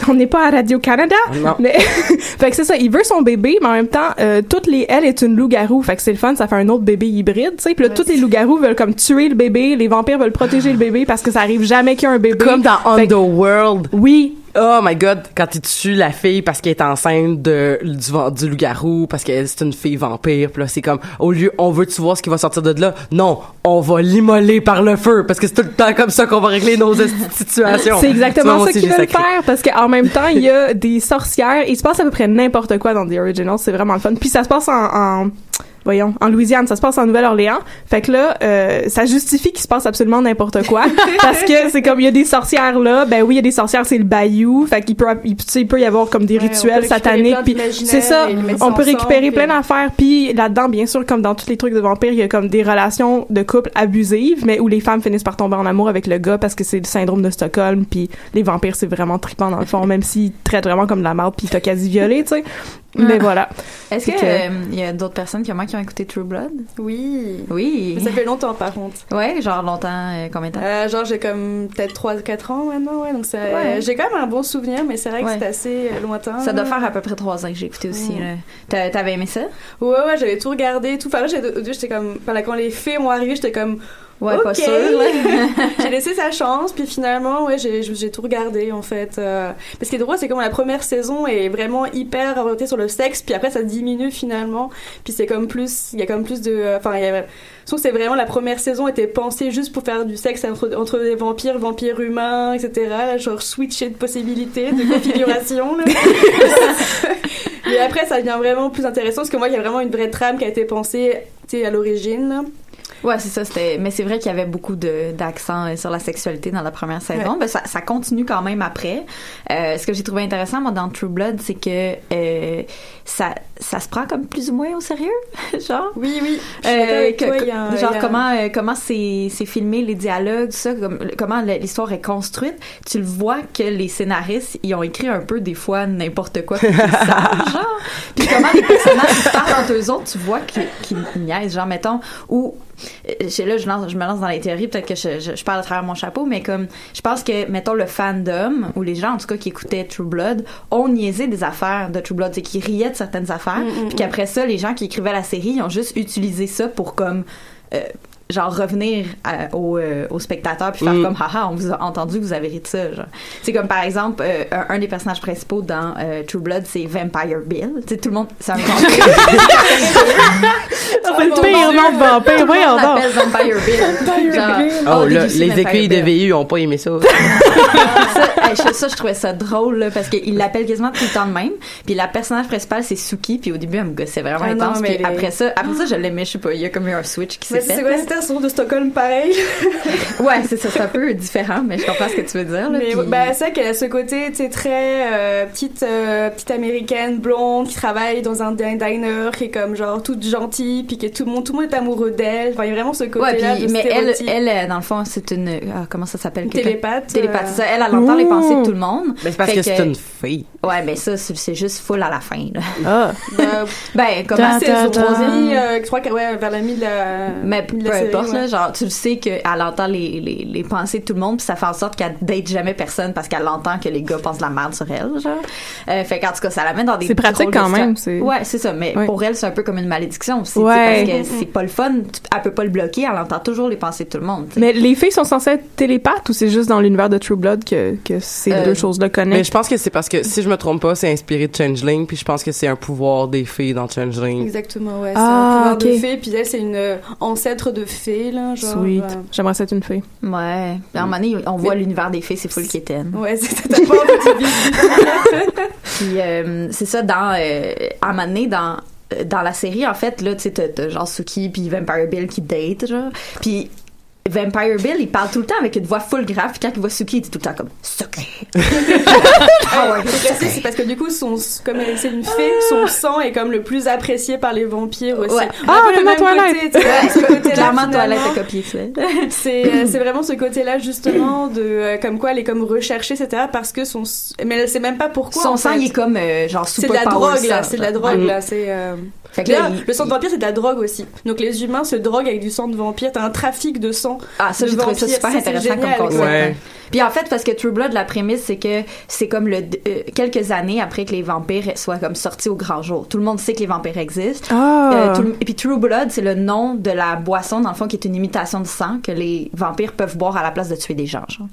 On n'est pas à Radio Canada. Non. Mais fait que c'est ça, il veut son bébé, mais en même temps, euh, toutes les elle est une loup-garou. Fait que c'est le fun, ça fait un autre bébé hybride, tu sais. Puis là, toutes les loups-garous veulent comme tuer le bébé, les vampires veulent protéger le bébé parce que ça arrive jamais qu'il y a un bébé. Comme dans Underworld. Oui. Oh my god, quand il tue la fille parce qu'elle est enceinte de, du, du loup-garou, parce qu'elle c'est une fille vampire, puis là c'est comme, au lieu, on veut-tu voir ce qui va sortir de là? Non, on va l'immoler par le feu, parce que c'est tout le temps comme ça qu'on va régler nos situations. C'est Tu vois, exactement moi ça qu'ils veulent faire parce qu'en même temps, il y a des sorcières. Il se passe à peu près n'importe quoi dans The Originals. C'est vraiment le fun. Puis ça se passe en, en voyons, en Louisiane. Ça se passe en Nouvelle-Orléans. Fait que là, euh, ça justifie qu'il se passe absolument n'importe quoi parce que c'est comme il y a des sorcières là. Ben oui, il y a des sorcières, c'est le bayou. Fait qu'il peut, il, tu sais, il peut y avoir comme des Ouais, rituels sataniques. Puis c'est ça. On peut récupérer plein d'affaires. Puis là-dedans, bien sûr, comme dans tous les trucs de vampires, il y a comme des relations de couple abusives, mais où les femmes finissent par tomber en amour avec le gars parce que c'est le syndrome de Stockholm. Puis les vampires, c'est vraiment trippant dans le fond, même s'ils te traitent vraiment comme de la merde puis t'ont quasi violé, tu sais. Mais Ouais. voilà. Est-ce C'est que euh, il y a d'autres personnes comme moi qui ont écouté True Blood? Oui. Oui. Mais ça fait longtemps, par contre. Ouais, genre longtemps, euh, combien de temps? Euh, genre, j'ai comme peut-être 3-4 ans maintenant, ouais. Donc, c'est- Ouais. j'ai quand même un bon souvenir, mais c'est vrai que Ouais. c'est assez lointain. Ça doit faire à peu près trois ans que j'ai écouté aussi. T'avais aimé ça? Ouais, ouais, j'avais tout regardé, tout. Enfin, là, j'ai- au début, j'étais comme. Enfin, là, quand les faits m'ont arrivé, j'étais comme. Ouais, pas sûr, là. j'ai laissé sa chance, puis finalement, ouais, j'ai j'ai tout regardé, en fait. Euh, mais ce qui est drôle, c'est comme la première saison est vraiment hyper orientée sur le sexe, puis après, ça diminue finalement. Puis c'est comme plus. Il y a comme plus de. Enfin, il y a. Je trouve que c'est vraiment la première saison était pensée juste pour faire du sexe entre, entre des vampires, vampires humains, etc. Genre switcher de possibilités, de configuration. là. Et après, ça devient vraiment plus intéressant parce que moi, il y a vraiment une vraie trame qui a été pensée tu sais, à l'origine. Ouais, c'est ça. C'était, mais c'est vrai qu'il y avait beaucoup de d'accent euh, sur la sexualité dans la première saison. Ouais. Ben, ça, ça continue quand même après. Euh, ce que j'ai trouvé intéressant moi dans True Blood, c'est que euh, ça ça se prend comme plus ou moins au sérieux, genre. Oui, oui. Euh, que- toi, a genre a- comment euh, comment c'est c'est filmé les dialogues tout ça comme, comment l'histoire est construite tu le vois que les scénaristes ils ont écrit un peu des fois n'importe quoi savent, genre puis comment les personnages parlent entre eux autres tu vois qu'ils qu'ils niaisent genre mettons ou là je, lance, je me lance dans les théories peut-être que je, je, je parle à travers mon chapeau mais comme je pense que mettons le fandom ou les gens en tout cas qui écoutaient True Blood ont niaisé des affaires de True Blood c'est qu'ils riaient de certaines affaires Mm, mm, puis qu'après ça les gens qui écrivaient la série ils ont juste utilisé ça pour comme euh, genre revenir à- aux, euh, aux spectateurs puis faire Mm. comme haha on vous a entendu vous avez ri de ça genre c'est comme par exemple euh, un, un des personnages principaux dans euh, True Blood c'est Vampire Bill tu sais tout le monde c'est un vampire C'est le pire nom de vampire, le monde donc. l'appelle Vampire Bill Genre, Oh, you see les écueils de? VU ont pas aimé ça. ça, je- ça, je trouvais ça drôle là, parce qu'il l'appelle quasiment tout le temps de même. Puis la personnage principale c'est Suki. Puis au début elle me gossait vraiment Ah non, intense. mais Puis après ça, après ça je l'aimais. Je sais pas, il y a comme eu un switch qui s'est fait. C'est de Stockholm pareil. Ouais, c'est ça, c'est un peu différent, mais je comprends ce que tu veux dire. Là, Mais puis- bah, c'est vrai qu'elle a ce côté, tu sais, très euh, petite, euh, petite américaine blonde qui travaille dans un din- diner, qui est comme genre toute gentille, puis que tout le monde, tout le monde est amoureux d'elle. Enfin, il y a vraiment ce côté-là mais elle, elle, euh, dans le fond, c'est une. ah, comment ça s'appelle? Télépathe, Télépathe, euh. c'est ça. Elle, elle entend les Ouh. pensées de tout le monde. Mais c'est parce Fait que c'est une fille. Ouais, mais ça, c'est c'est juste full à la fin. Là. Ah. Ben, comme la à saison saison troisième, je crois que ouais, vers la mi de la. Mais importe, ouais. là, genre, tu le sais qu'elle entend les, les, les pensées de tout le monde, puis ça fait en sorte qu'elle date jamais personne parce qu'elle entend que les gars pensent de la merde sur elle, genre. Euh, fait qu'en tout cas, ça l'amène dans des C'est pratique quand même, c'est- Ouais, c'est ça, mais Ouais. pour elle, c'est un peu comme une malédiction aussi, Ouais. parce que c'est pas le fun, elle peut pas le bloquer, elle entend toujours les pensées de tout le monde. Mais les filles sont censées être télépathes ou c'est juste dans l'univers de True Blood que, que ces Euh, deux choses-là Mais connectent? je pense que c'est parce que, si je me trompe pas, c'est inspiré de Changeling, puis je pense que c'est un pouvoir des filles dans Changeling. Exactement, ouais. Ah, c'est un pouvoir de puis elle, c'est une euh, ancêtre de fée, là. Genre, Sweet. euh, J'aimerais ça être une fille. Ouais. À un moment donné, on voit l'univers des fées, c'est full kitten. Ouais, c'est t'as pas envie de vivre. Puis euh, c'est ça dans euh, à un moment donné dans dans la série en fait là tu sais t'as- t'as genre Suki puis Vampire Bill qui date genre puis Vampire Bill, il parle tout le temps avec une voix full grave, puis quand il voit Suki, il dit tout le temps comme Suki. Ah ouais, c'est c'est parce que du coup, son, comme elle- c'est une fée, son sang est comme le plus apprécié par les vampires aussi. Ouais. Ah, peu le même Twilight. côté, ce Clairement, Toilette finalement. a copié. C'est euh, c'est vraiment ce côté-là justement de euh, comme quoi elle est comme recherchée etc parce que son mais elle sait même pas pourquoi. Son sang, fait. il est comme euh, genre C'est super de la drogue là, sang, c'est de la drogue Ouais. là, c'est. euh, là, il- le sang de vampire c'est de la drogue aussi. Donc les humains se droguent avec du sang de vampire. T'as un trafic de sang. Ah, ça, j'ai trouvé ça super intéressant génial, comme concept. Ouais. Puis en fait, parce que True Blood, la prémisse, c'est que c'est comme le euh, quelques années après que les vampires soient comme sortis au grand jour. Tout le monde sait que les vampires existent. Ah. Euh, tout et puis True Blood, c'est le nom de la boisson, dans le fond, qui est une imitation de sang que les vampires peuvent boire à la place de tuer des gens. Genre.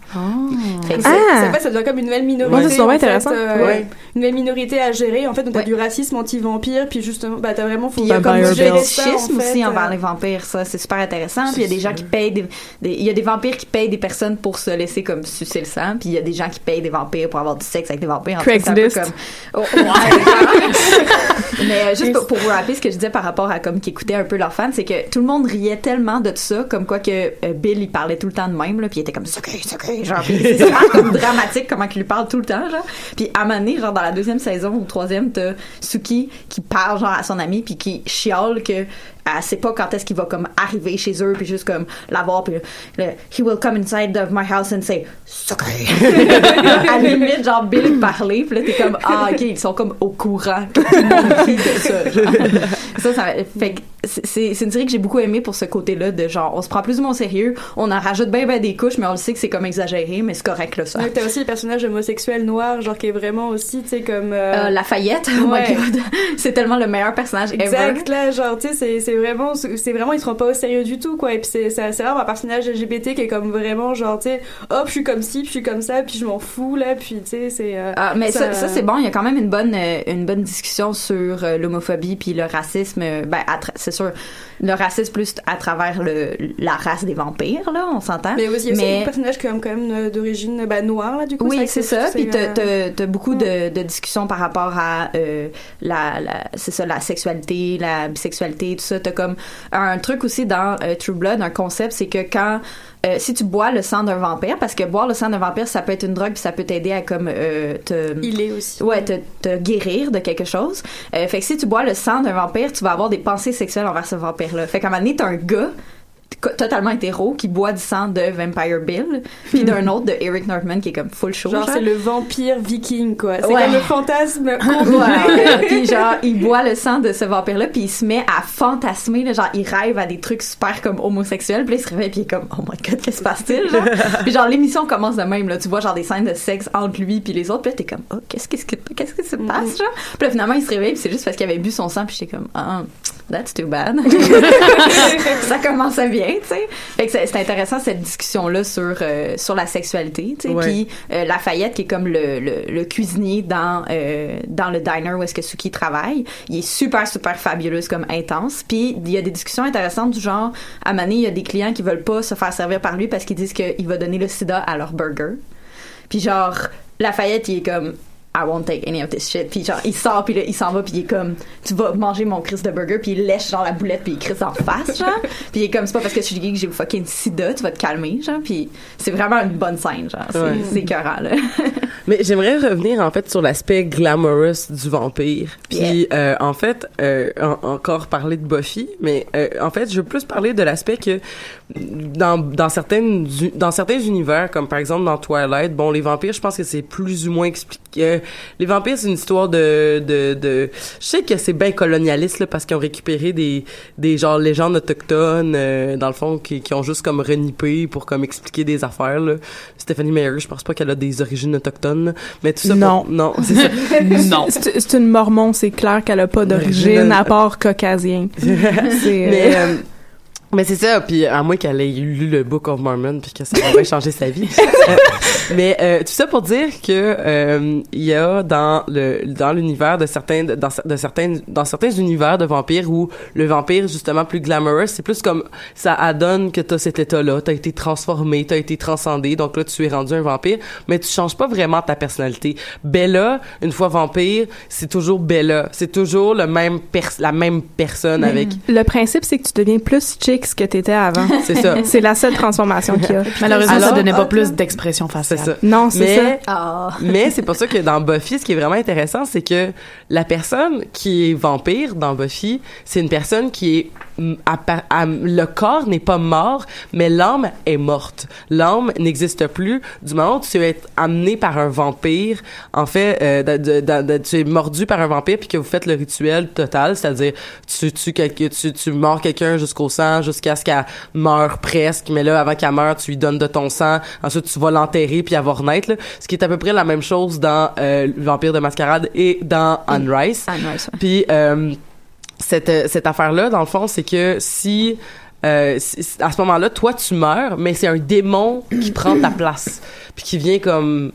Fait que Ah. c'est pas, ça devient comme une nouvelle minorité. Ouais, c'est fait, intéressant. euh, Ouais. Une nouvelle minorité à gérer. En fait, donc t'as Ouais. du racisme anti-vampire, puis justement, bah t'as vraiment. Faut il y a comme du fétichisme en fait, aussi euh, envers les vampires, ça, c'est super intéressant. Puis il y a des gens qui payent des, des- il y a des vampires qui payent des personnes pour se laisser comme sucer le sang, puis il y a des gens qui payent des vampires pour avoir du sexe avec des vampires. En Craigslist. comme- Oh, ouais, Mais euh, juste pour, pour vous rappeler ce que je disais par rapport à comme qui écoutaient un peu leurs fans, c'est que tout le monde riait tellement de ça, comme quoi que euh, Bill il parlait tout le temps de même, là, puis il était comme secret, secret, genre, c'est comme dramatique comment qu'il lui parle tout le temps, genre. Puis à un moment donné, genre dans la deuxième saison ou troisième, t'as Suki qui parle genre à son ami puis qui chiale que elle sait pas quand est-ce qu'il va comme arriver chez eux puis juste comme la voir puis le, he will come inside of my house and say secret. à la limite genre Bill parler puis là t'es comme ah ok ils sont comme au courant de ça genre. ça ça fait que c'est- une série que j'ai beaucoup aimé pour ce côté-là de genre on se prend plus ou moins au sérieux on en rajoute bien ben des couches mais on le sait que c'est comme exagéré mais c'est correct là ça Ouais, T'as aussi le personnage homosexuel noir, genre qui est vraiment aussi, tu sais, comme. euh, Euh, Lafayette, oh my god, c'est tellement le meilleur personnage ever. Exact, là, genre, tu sais, c'est, c'est vraiment, c'est vraiment, ils se rendent pas au sérieux du tout, quoi. Et puis c'est, c'est, c'est vraiment un personnage LGBT qui est comme vraiment, genre, tu sais, hop, je suis comme ci, puis je suis comme ça, puis je m'en fous, là, puis tu sais, c'est. euh, Ah, mais ça, ça, c'est bon. Il y a quand même une bonne, euh, une bonne discussion sur euh, l'homophobie puis le racisme. Ben, c'est sûr, le racisme plus à travers le, la race des vampires, là, on s'entend. Mais aussi, il y a aussi Mais- beaucoup de personnages qui ont quand même euh, d'origine bah, noire, là, du coup. oui, c'est ça. Puis t'as, euh, beaucoup de, de discussions par rapport à euh, la, la, c'est ça, la sexualité, la bisexualité, tout ça. T'as comme un truc aussi dans euh, True Blood, un concept, c'est que quand euh, si tu bois le sang d'un vampire, parce que boire le sang d'un vampire, ça peut être une drogue, puis ça peut t'aider à comme euh, te Il est aussi. ouais te, te guérir de quelque chose. Euh, fait que si tu bois le sang d'un vampire, tu vas avoir des pensées sexuelles envers ce vampire-là. Fait qu'à un moment donné, t'as un gars totalement hétéro qui boit du sang de Vampire Bill puis d'un autre de Eric Northman qui est comme full show Genre, c'est le vampire viking, quoi. C'est Ouais. comme le fantasme Ouais. puis genre il boit le sang de ce vampire là puis il se met à fantasmer là, genre il rêve à des trucs super comme homosexuels puis il se réveille puis il est comme oh my god qu'est-ce qui se passe-t-il genre? puis genre l'émission commence de même là tu vois genre des scènes de sexe entre lui puis les autres puis là t'es comme oh qu'est-ce qu'est-ce que qu'est-ce que se passe genre? Puis là finalement il se réveille puis c'est juste parce qu'il avait bu son sang puis j'étais comme ah that's too bad ça commençait bien tu sais. Fait que c'est intéressant cette discussion là sur euh, sur la sexualité tu sais. Ouais. puis euh, Lafayette qui est comme le, le, le cuisinier dans euh, dans le diner où est-ce que Suki travaille il est super super fabuleux comme intense. Puis il y a des discussions intéressantes du genre à Mané il y a des clients qui veulent pas se faire servir par lui parce qu'ils disent qu'il va donner le sida à leur burger. Puis genre Lafayette il est comme I won't take any of this shit. Puis genre, il sort, puis là, il s'en va, puis il est comme, tu vas manger mon Chris de burger, puis il lèche genre la boulette, puis il crisse en face, genre. puis il est comme, c'est pas parce que je suis gay que j'ai fucking sida, tu vas te calmer, genre. Puis c'est vraiment une bonne scène, genre. C'est Ouais. écœurant, là. Mais j'aimerais revenir en fait sur l'aspect glamorous du vampire. Puis euh, en fait, euh, en- encore parler de Buffy, mais euh, en fait, je veux plus parler de l'aspect que dans dans certaines dans certains univers, comme par exemple dans Twilight, bon, les vampires, je pense que c'est plus ou moins expliqué. euh, les vampires, c'est une histoire de de de. Je sais que c'est bien colonialiste là, parce qu'ils ont récupéré des des genre légendes autochtones euh, dans le fond qui, qui ont juste comme renippé pour comme expliquer des affaires. Là. Stephanie Meyer, je pense pas qu'elle a des origines autochtones, là. mais tout ça. Non. pour- non, c'est ça. non. C'est une mormon, c'est clair qu'elle a pas d'origine D'origine. à part caucasien. C'est, euh, Mais c'est ça, puis à moins qu'elle ait lu le Book of Mormon puis que ça aurait changé sa vie. Mais euh, tout ça pour dire que euh, il y a dans le dans l'univers de certains dans, de certains dans certains univers de vampires où le vampire justement plus glamorous, c'est plus comme ça adonne que t'as cet état-là, t'as été transformé, t'as été transcendé, donc là tu es rendu un vampire, mais tu changes pas vraiment ta personnalité. Bella, une fois vampire, c'est toujours Bella, c'est toujours le même pers- la même personne avec Le principe, c'est que tu deviens plus chic que t'étais avant. C'est ça. C'est la seule transformation qu'il y a. Malheureusement, ça Alors- donnait pas plus d'expression faciale. C'est ça. Non, c'est mais, ça. Ah. mais c'est pour ça que dans Buffy, ce qui est vraiment intéressant, c'est que la personne qui est vampire dans Buffy, c'est une personne qui est à pa- à- le corps n'est pas mort, mais l'âme est morte. L'âme n'existe plus du moment où tu es amené par un vampire. En fait, euh, de- de- de- de- tu es mordu par un vampire puis que vous faites le rituel total, c'est-à-dire tu tues quelqu'un, tu, tu mords quelqu'un jusqu'au sang, jusqu'à ce qu'elle meure presque. Mais là, avant qu'elle meure, tu lui donnes de ton sang. Ensuite, tu vas l'enterrer puis elle va renaître. là. Ce qui est à peu près la même chose dans euh, Vampire de Mascarade et dans Anne Rice. Anne Rice, ouais. Puis euh, cette euh, cette affaire là, dans le fond, c'est que si euh, si- à ce moment-là, toi tu meurs, mais c'est un démon qui prend ta place, puis qui vient comme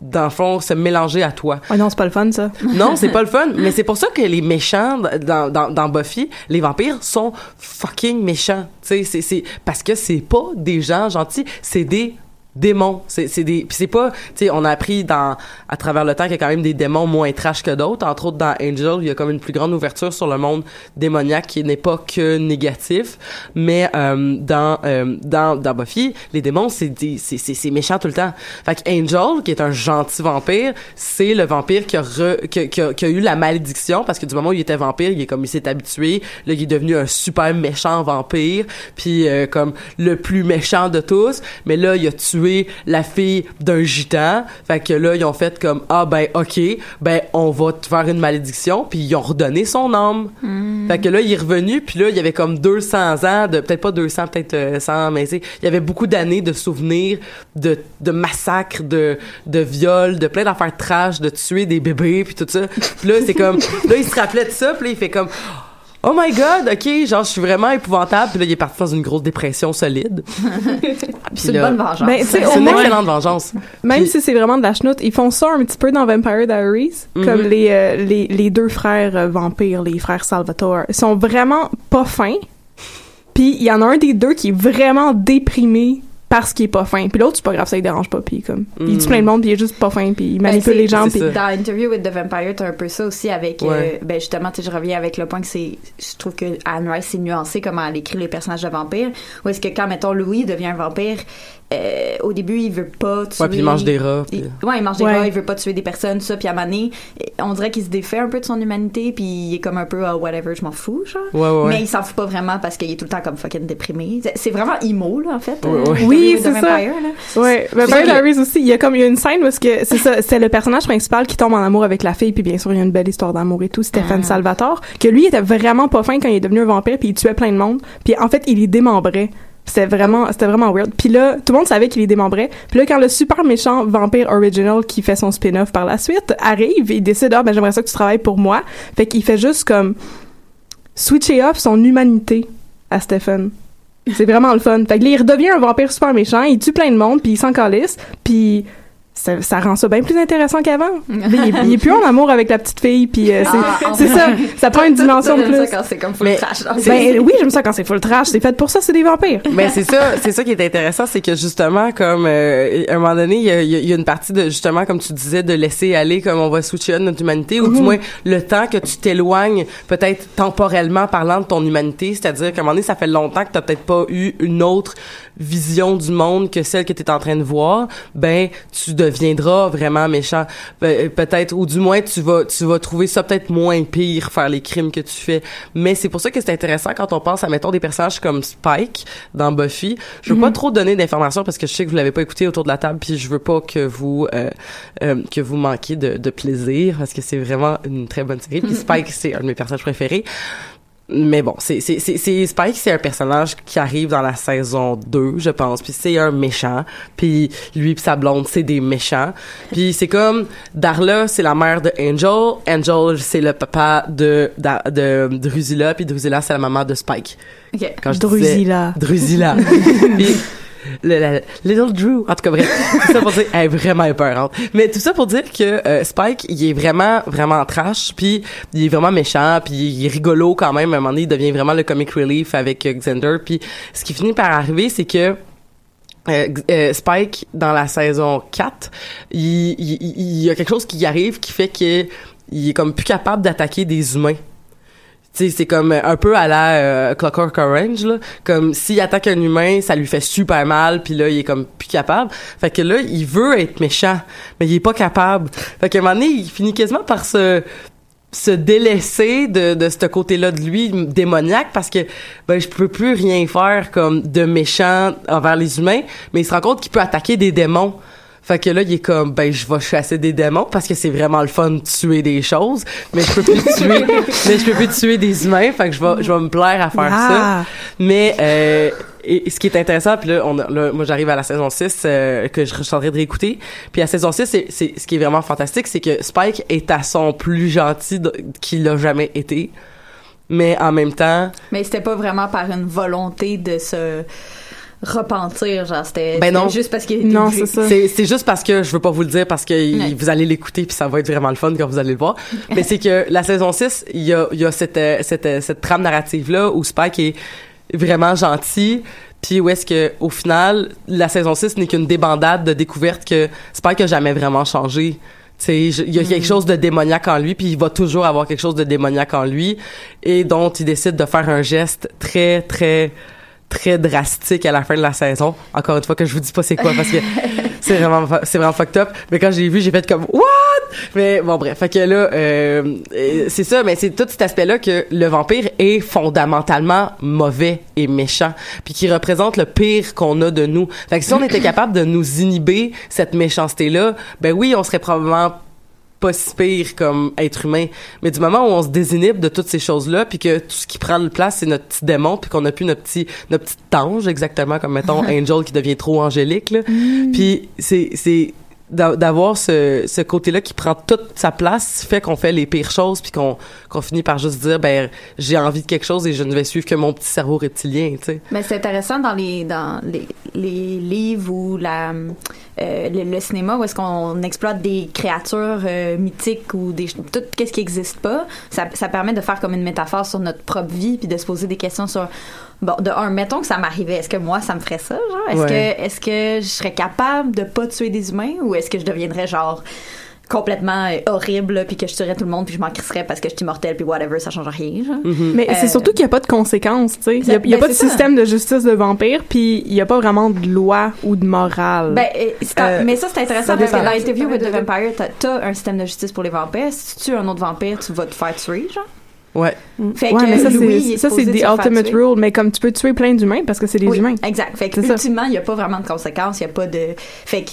dans le fond se mélanger à toi. Ah non, c'est pas le fun, ça. Non, c'est pas le fun, mais c'est pour ça que les méchants dans, dans, dans Buffy, les vampires sont fucking méchants. Tu sais, c'est, c'est parce que c'est pas des gens gentils, c'est des démons. C'est, c'est des, puis c'est pas, tu sais, on a appris dans, à travers le temps qu'il y a quand même des démons moins trash que d'autres. Entre autres, dans Angel, il y a comme une plus grande ouverture sur le monde démoniaque qui n'est pas que négatif. Mais, euh, dans, euh, dans, dans Buffy, les démons, c'est c'est, c'est, c'est méchant tout le temps. Fait Angel, qui est un gentil vampire, c'est le vampire qui a, re- qui a, qui a eu la malédiction parce que du moment où il était vampire, il est comme il s'est habitué, là il est devenu un super méchant vampire, puis euh, comme le plus méchant de tous, mais là il a tué la fille d'un gitan, fait que là ils ont fait comme ah ben OK, ben on va te faire une malédiction, puis ils ont redonné son âme. Fait que là il est revenu, puis là il y avait comme 200 ans de peut-être pas 200, peut-être euh, 100, mais tu sais, il y avait beaucoup d'années de souvenirs de de massacres, de de viols, de plein d'affaires trash, de tuer des bébés puis tout ça. Puis là c'est comme là il se rappelait de ça, puis là il fait comme Oh my god, ok, genre je suis vraiment épouvantable. Puis là, il est parti dans une grosse dépression solide. C'est une bonne vengeance. Ben, C'est au une moins- excellente vengeance. Même Puis- si c'est vraiment de la chenoute, ils font ça un petit peu dans Vampire Diaries, Mhm. comme les, euh, les, les deux frères euh, vampires, les frères Salvatore. Ils sont vraiment pas fins. Puis il y en a un des deux qui est vraiment déprimé parce qu'il est pas fin. Puis l'autre, c'est pas grave, ça il dérange pas. Puis comme, il tue Mhm. plein de monde, puis il est juste pas fin, puis il Ben, manipule les gens. Dans Interview with the Vampire, t'as un peu ça aussi avec, euh, ben justement, tu sais, je reviens avec le point que c'est, je trouve que Anne Rice c'est nuancé comment elle écrit les personnages de vampires. Ou est-ce que quand mettons Louis devient un vampire, euh, au début il veut pas tuer. Ouais, puis il mange des rats. puis- Il- ouais, il mange des Ouais. rats, il veut pas tuer des personnes, ça. Puis à un moment donné, on dirait qu'il se défait un peu de son humanité, puis il est comme un peu, ah, whatever, je m'en fous, genre. Ouais, ouais, ouais. Mais il s'en fout pas vraiment parce qu'il est tout le temps comme fucking déprimé. C'est- vraiment emo, là, en fait. Ouais, ouais. Interview Oui, c'est ça. Vampire, là. Ouais, C'est Vampire que- Diaries aussi, il y a comme il y a une scène parce que c'est ça, c'est le personnage principal qui tombe en amour avec la fille, puis bien sûr il y a une belle histoire d'amour et tout, Stéphane Ah. Salvatore, que lui était vraiment pas fin quand il est devenu un vampire, puis il tuait plein de monde, puis en fait il les démembrait. C'était vraiment, c'était vraiment weird. Puis là, tout le monde savait qu'il les démembrait. Puis là, quand le super méchant vampire original qui fait son spin-off par la suite arrive, il décide ah ben j'aimerais ça que tu travailles pour moi. Fait qu'il fait juste comme switcher off son humanité à Stephen. C'est vraiment le fun. Fait que là, il redevient un vampire super méchant, il tue plein de monde, puis il s'en calisse, puis ça, ça rend ça bien plus intéressant qu'avant. Il, est- il est plus en amour avec la petite fille, puis euh, c'est Ah, c'est ça. Ça prend une dimension de plus. ça quand c'est comme full Mais- trash. Ben oui, j'aime ça quand c'est full trash. C'est fait pour ça, c'est des vampires. Ben c'est ça, c'est ça qui est intéressant, c'est que justement comme euh, à un moment donné, il y a, y a- y a une partie de justement comme tu disais de laisser aller comme on va on notre humanité ou du Mhm. moins le temps que tu t'éloignes peut-être temporellement parlant de ton humanité, c'est-à-dire qu'à un moment donné ça fait longtemps que tu peut-être pas eu une autre vision du monde que celle que tu es en train de voir, ben tu deviendras vraiment méchant. Pe- peut-être ou du moins tu vas tu vas trouver ça peut-être moins pire faire les crimes que tu fais. Mais c'est pour ça que c'est intéressant quand on pense à mettons des personnages comme Spike dans Buffy. Je veux pas trop donner d'informations parce que je sais que vous l'avez pas écouté autour de la table puis je veux pas que vous euh, euh, que vous manquiez de, de plaisir parce que c'est vraiment une très bonne série. Puis Spike c'est un de mes personnages préférés mais bon, c'est c'est c'est c'est- Spike, c'est un personnage qui arrive dans la saison 2, je pense. Puis c'est un méchant. Puis lui puis sa blonde, c'est des méchants. Puis c'est comme Darla, c'est la mère de Angel. Angel, c'est le papa de de, de Drusilla. Puis Drusilla, c'est la maman de Spike. Ok. Quand je Drusilla. disais- Drusilla. Puis le, le- Little Drew. En tout cas, bref. Tout ça pour dire, elle est vraiment épeurante. Mais tout ça pour dire que euh, Spike, il est vraiment, vraiment trash, puis il est vraiment méchant, puis il est rigolo quand même. À un moment donné, il devient vraiment le comic relief avec euh, Xander. Puis ce qui finit par arriver, c'est que euh, Spike, dans la saison 4, il, il, y a quelque chose qui arrive qui fait que il est comme plus capable d'attaquer des humains. Sais, c'est comme un peu à la euh, Clockwork Orange, là. Comme s'il attaque un humain, ça lui fait super mal, puis là, il est comme plus capable. Fait que là, il veut être méchant, mais il est pas capable. Fait qu'à un moment donné, il finit quasiment par se se délaisser de, de ce côté-là de lui démoniaque parce que ben je peux plus rien faire comme de méchant envers les humains mais il se rend compte qu'il peut attaquer des démons fait que là il est comme ben je vais chasser des démons parce que c'est vraiment le fun de tuer des choses mais je peux plus tuer mais je peux plus tuer des humains fait que je vais je vais me plaire à faire Ah. ça mais euh, et, ce qui est intéressant puis là, on a- là, moi j'arrive à la saison 6 euh, que je, train de réécouter. Puis la saison 6 c'est, c'est ce qui est vraiment fantastique c'est que Spike est à son plus gentil de- qu'il a jamais été. Mais en même temps Mais c'était pas vraiment par une volonté de se repentir, genre c'était Ben non. juste parce qu'il était Non, c'est ça. C'est, juste parce que je veux pas vous le dire parce que Ouais. vous allez l'écouter puis ça va être vraiment le fun quand vous allez le voir. Mais c'est que la saison 6, il y a, il y a cette, euh, cette, euh, cette trame narrative là où Spike est vraiment gentil puis où est-ce que au final la saison 6 n'est qu'une débandade de découverte que Spike a jamais vraiment changé. Tu sais, je- il y a quelque chose de démoniaque en lui, puis il va toujours avoir quelque chose de démoniaque en lui, et dont il décide de faire un geste très, très, très drastique à la fin de la saison. Encore une fois que je vous dis pas c'est quoi parce que c'est vraiment c'est vraiment fucked up. Mais quand j'ai vu, j'ai fait comme what? Mais bon bref, fait que là euh, euh, c'est ça mais c'est tout cet aspect là que le vampire est fondamentalement mauvais et méchant puis qui représente le pire qu'on a de nous. Fait que si on était capable de nous inhiber cette méchanceté là, ben oui, on serait probablement pas si pire comme être humain. Mais du moment où on se désinhibe de toutes ces choses-là, puis que tout ce qui prend de place, c'est notre petit démon, puis qu'on a plus notre petit, notre petite ange, exactement comme, mettons, Angel qui devient trop angélique, là. Puis c'est, c'est, d'avoir ce, ce côté-là qui prend toute sa place fait qu'on fait les pires choses puis qu'on qu'on finit par juste dire ben j'ai envie de quelque chose et je ne vais suivre que mon petit cerveau reptilien tu sais Mais c'est intéressant dans les dans les, les livres ou la euh, le, cinéma où est-ce qu'on exploite des créatures euh, mythiques ou des tout qu'est-ce qui existe pas. Ça, ça permet de faire comme une métaphore sur notre propre vie puis de se poser des questions sur bon de un mettons que ça m'arrivait est-ce que moi ça me ferait ça genre? Est-ce Ouais. que est-ce que je serais capable de pas tuer des humains ou est-ce que je deviendrais genre complètement euh, horrible puis que je tuerais tout le monde puis je m'en crisserais parce que je suis immortelle puis whatever ça change rien genre? Mais c'est Euh, surtout qu'il n'y a pas de conséquences, tu sais. Il n'y a, y a Ben, pas de c'est ça. système de justice de vampire, puis il n'y a pas vraiment de loi ou de morale. Ben, euh, c'est mais ça, c'est intéressant ça parce que dans Interview with the. Vampire, t'as- t'as un système de justice pour les vampires. Si tu tues un autre vampire, tu vas te faire tuer, genre. Ouais Fait ouais, que mais ça, c'est, est ça, c'est supposé de the se faire ultimate tuer. rule. Mais comme tu peux tuer plein d'humains parce que c'est des Oui, humains. Exact. Fait que, ultimement, il n'y a pas vraiment de conséquences. Il y a pas de. Fait que,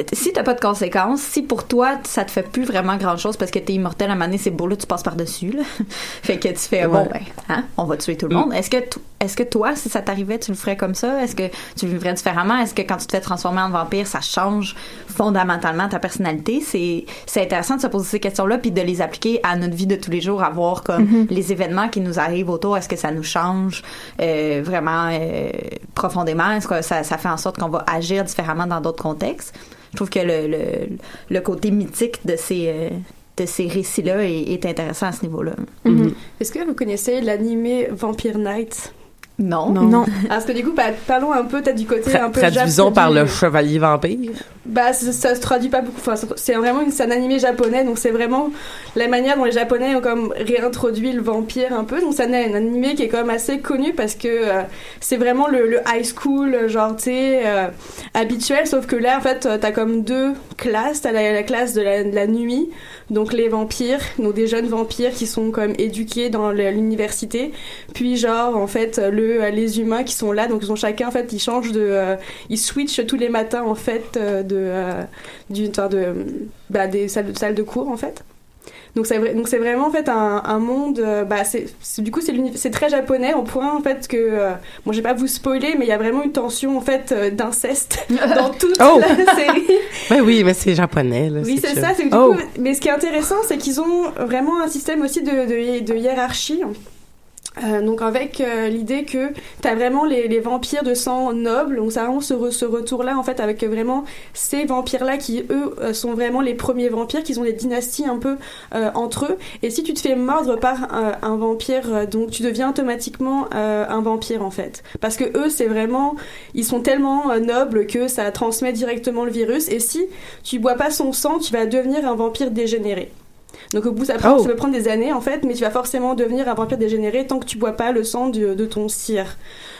euh, si t'as pas de conséquences, si pour toi, ça te fait plus vraiment grand chose parce que t'es immortel à un moment donné, c'est beau, là, tu passes par-dessus, là. fait que tu fais, bon, ben, hein, on va tuer tout le Mm. monde. Est-ce que, est-ce que toi, si ça t'arrivait, tu le ferais comme ça? Est-ce que tu le vivrais différemment? Est-ce que quand tu te fais transformer en vampire, ça change fondamentalement ta personnalité? C'est, c'est intéressant de se poser ces questions-là puis de les appliquer à notre vie de tous les jours, à voir comme Mhm. les événements qui nous arrivent autour, est-ce que ça nous change euh, vraiment euh, profondément? Est-ce que ça, ça fait en sorte qu'on va agir différemment dans d'autres contextes? Je trouve que le, le, le côté mythique de ces, euh, de ces récits-là est, est intéressant à ce niveau-là. Mhm. Est-ce que vous connaissez l'animé Vampire Night Non. Non. Ah, Parce que du coup, bah, parlons un peu, t'as du côté Tra- un peu traduisons japonais. par le chevalier vampire Bah, ça, ça se traduit pas beaucoup. Enfin, c'est vraiment une, un animé japonais, donc c'est vraiment la manière dont les Japonais ont comme réintroduit le vampire un peu. Donc c'est un, un animé qui est quand même assez connu parce que euh, c'est vraiment le, le high school, genre tu sais, euh, habituel. Sauf que là, en fait, t'as comme deux classes. T'as la, la classe de la, de la nuit, donc les vampires, donc des jeunes vampires qui sont même éduqués dans l'université. Puis genre en fait le les humains qui sont là, donc ils ont chacun en fait ils changent de, euh, ils switchent tous les matins en fait euh, de euh, d'une de bah, des salles de salles de cours en fait. Donc c'est vrai- donc c'est vraiment en fait un, un monde. euh, bah c'est du coup c'est très japonais au point en fait que euh, bon je vais pas vous spoiler mais il y a vraiment une tension en fait euh, d'inceste dans toute Oh! la série. Ben oui, mais c'est japonais, là. Oui, c'est ça. Du Oh! coup, mais ce qui est intéressant, c'est qu'ils ont vraiment un système aussi de, de, de hiérarchie. Euh, donc avec euh, l'idée que t'as vraiment les, vampires de sang noble, donc ça vraiment ce, re- ce retour-là en fait avec vraiment ces vampires-là qui eux euh, sont vraiment les premiers vampires, qui ont des dynasties un peu entre eux. Et si tu te fais mordre par un vampire, donc tu deviens automatiquement un vampire en fait, parce que eux c'est vraiment, ils sont tellement nobles que ça transmet directement le virus. Et si tu bois pas son sang, tu vas devenir un vampire dégénéré. Donc au bout, ça, prend- Oh. ça peut prendre des années en fait, mais tu vas forcément devenir un vampire dégénéré tant que tu bois pas le sang de, de ton cire.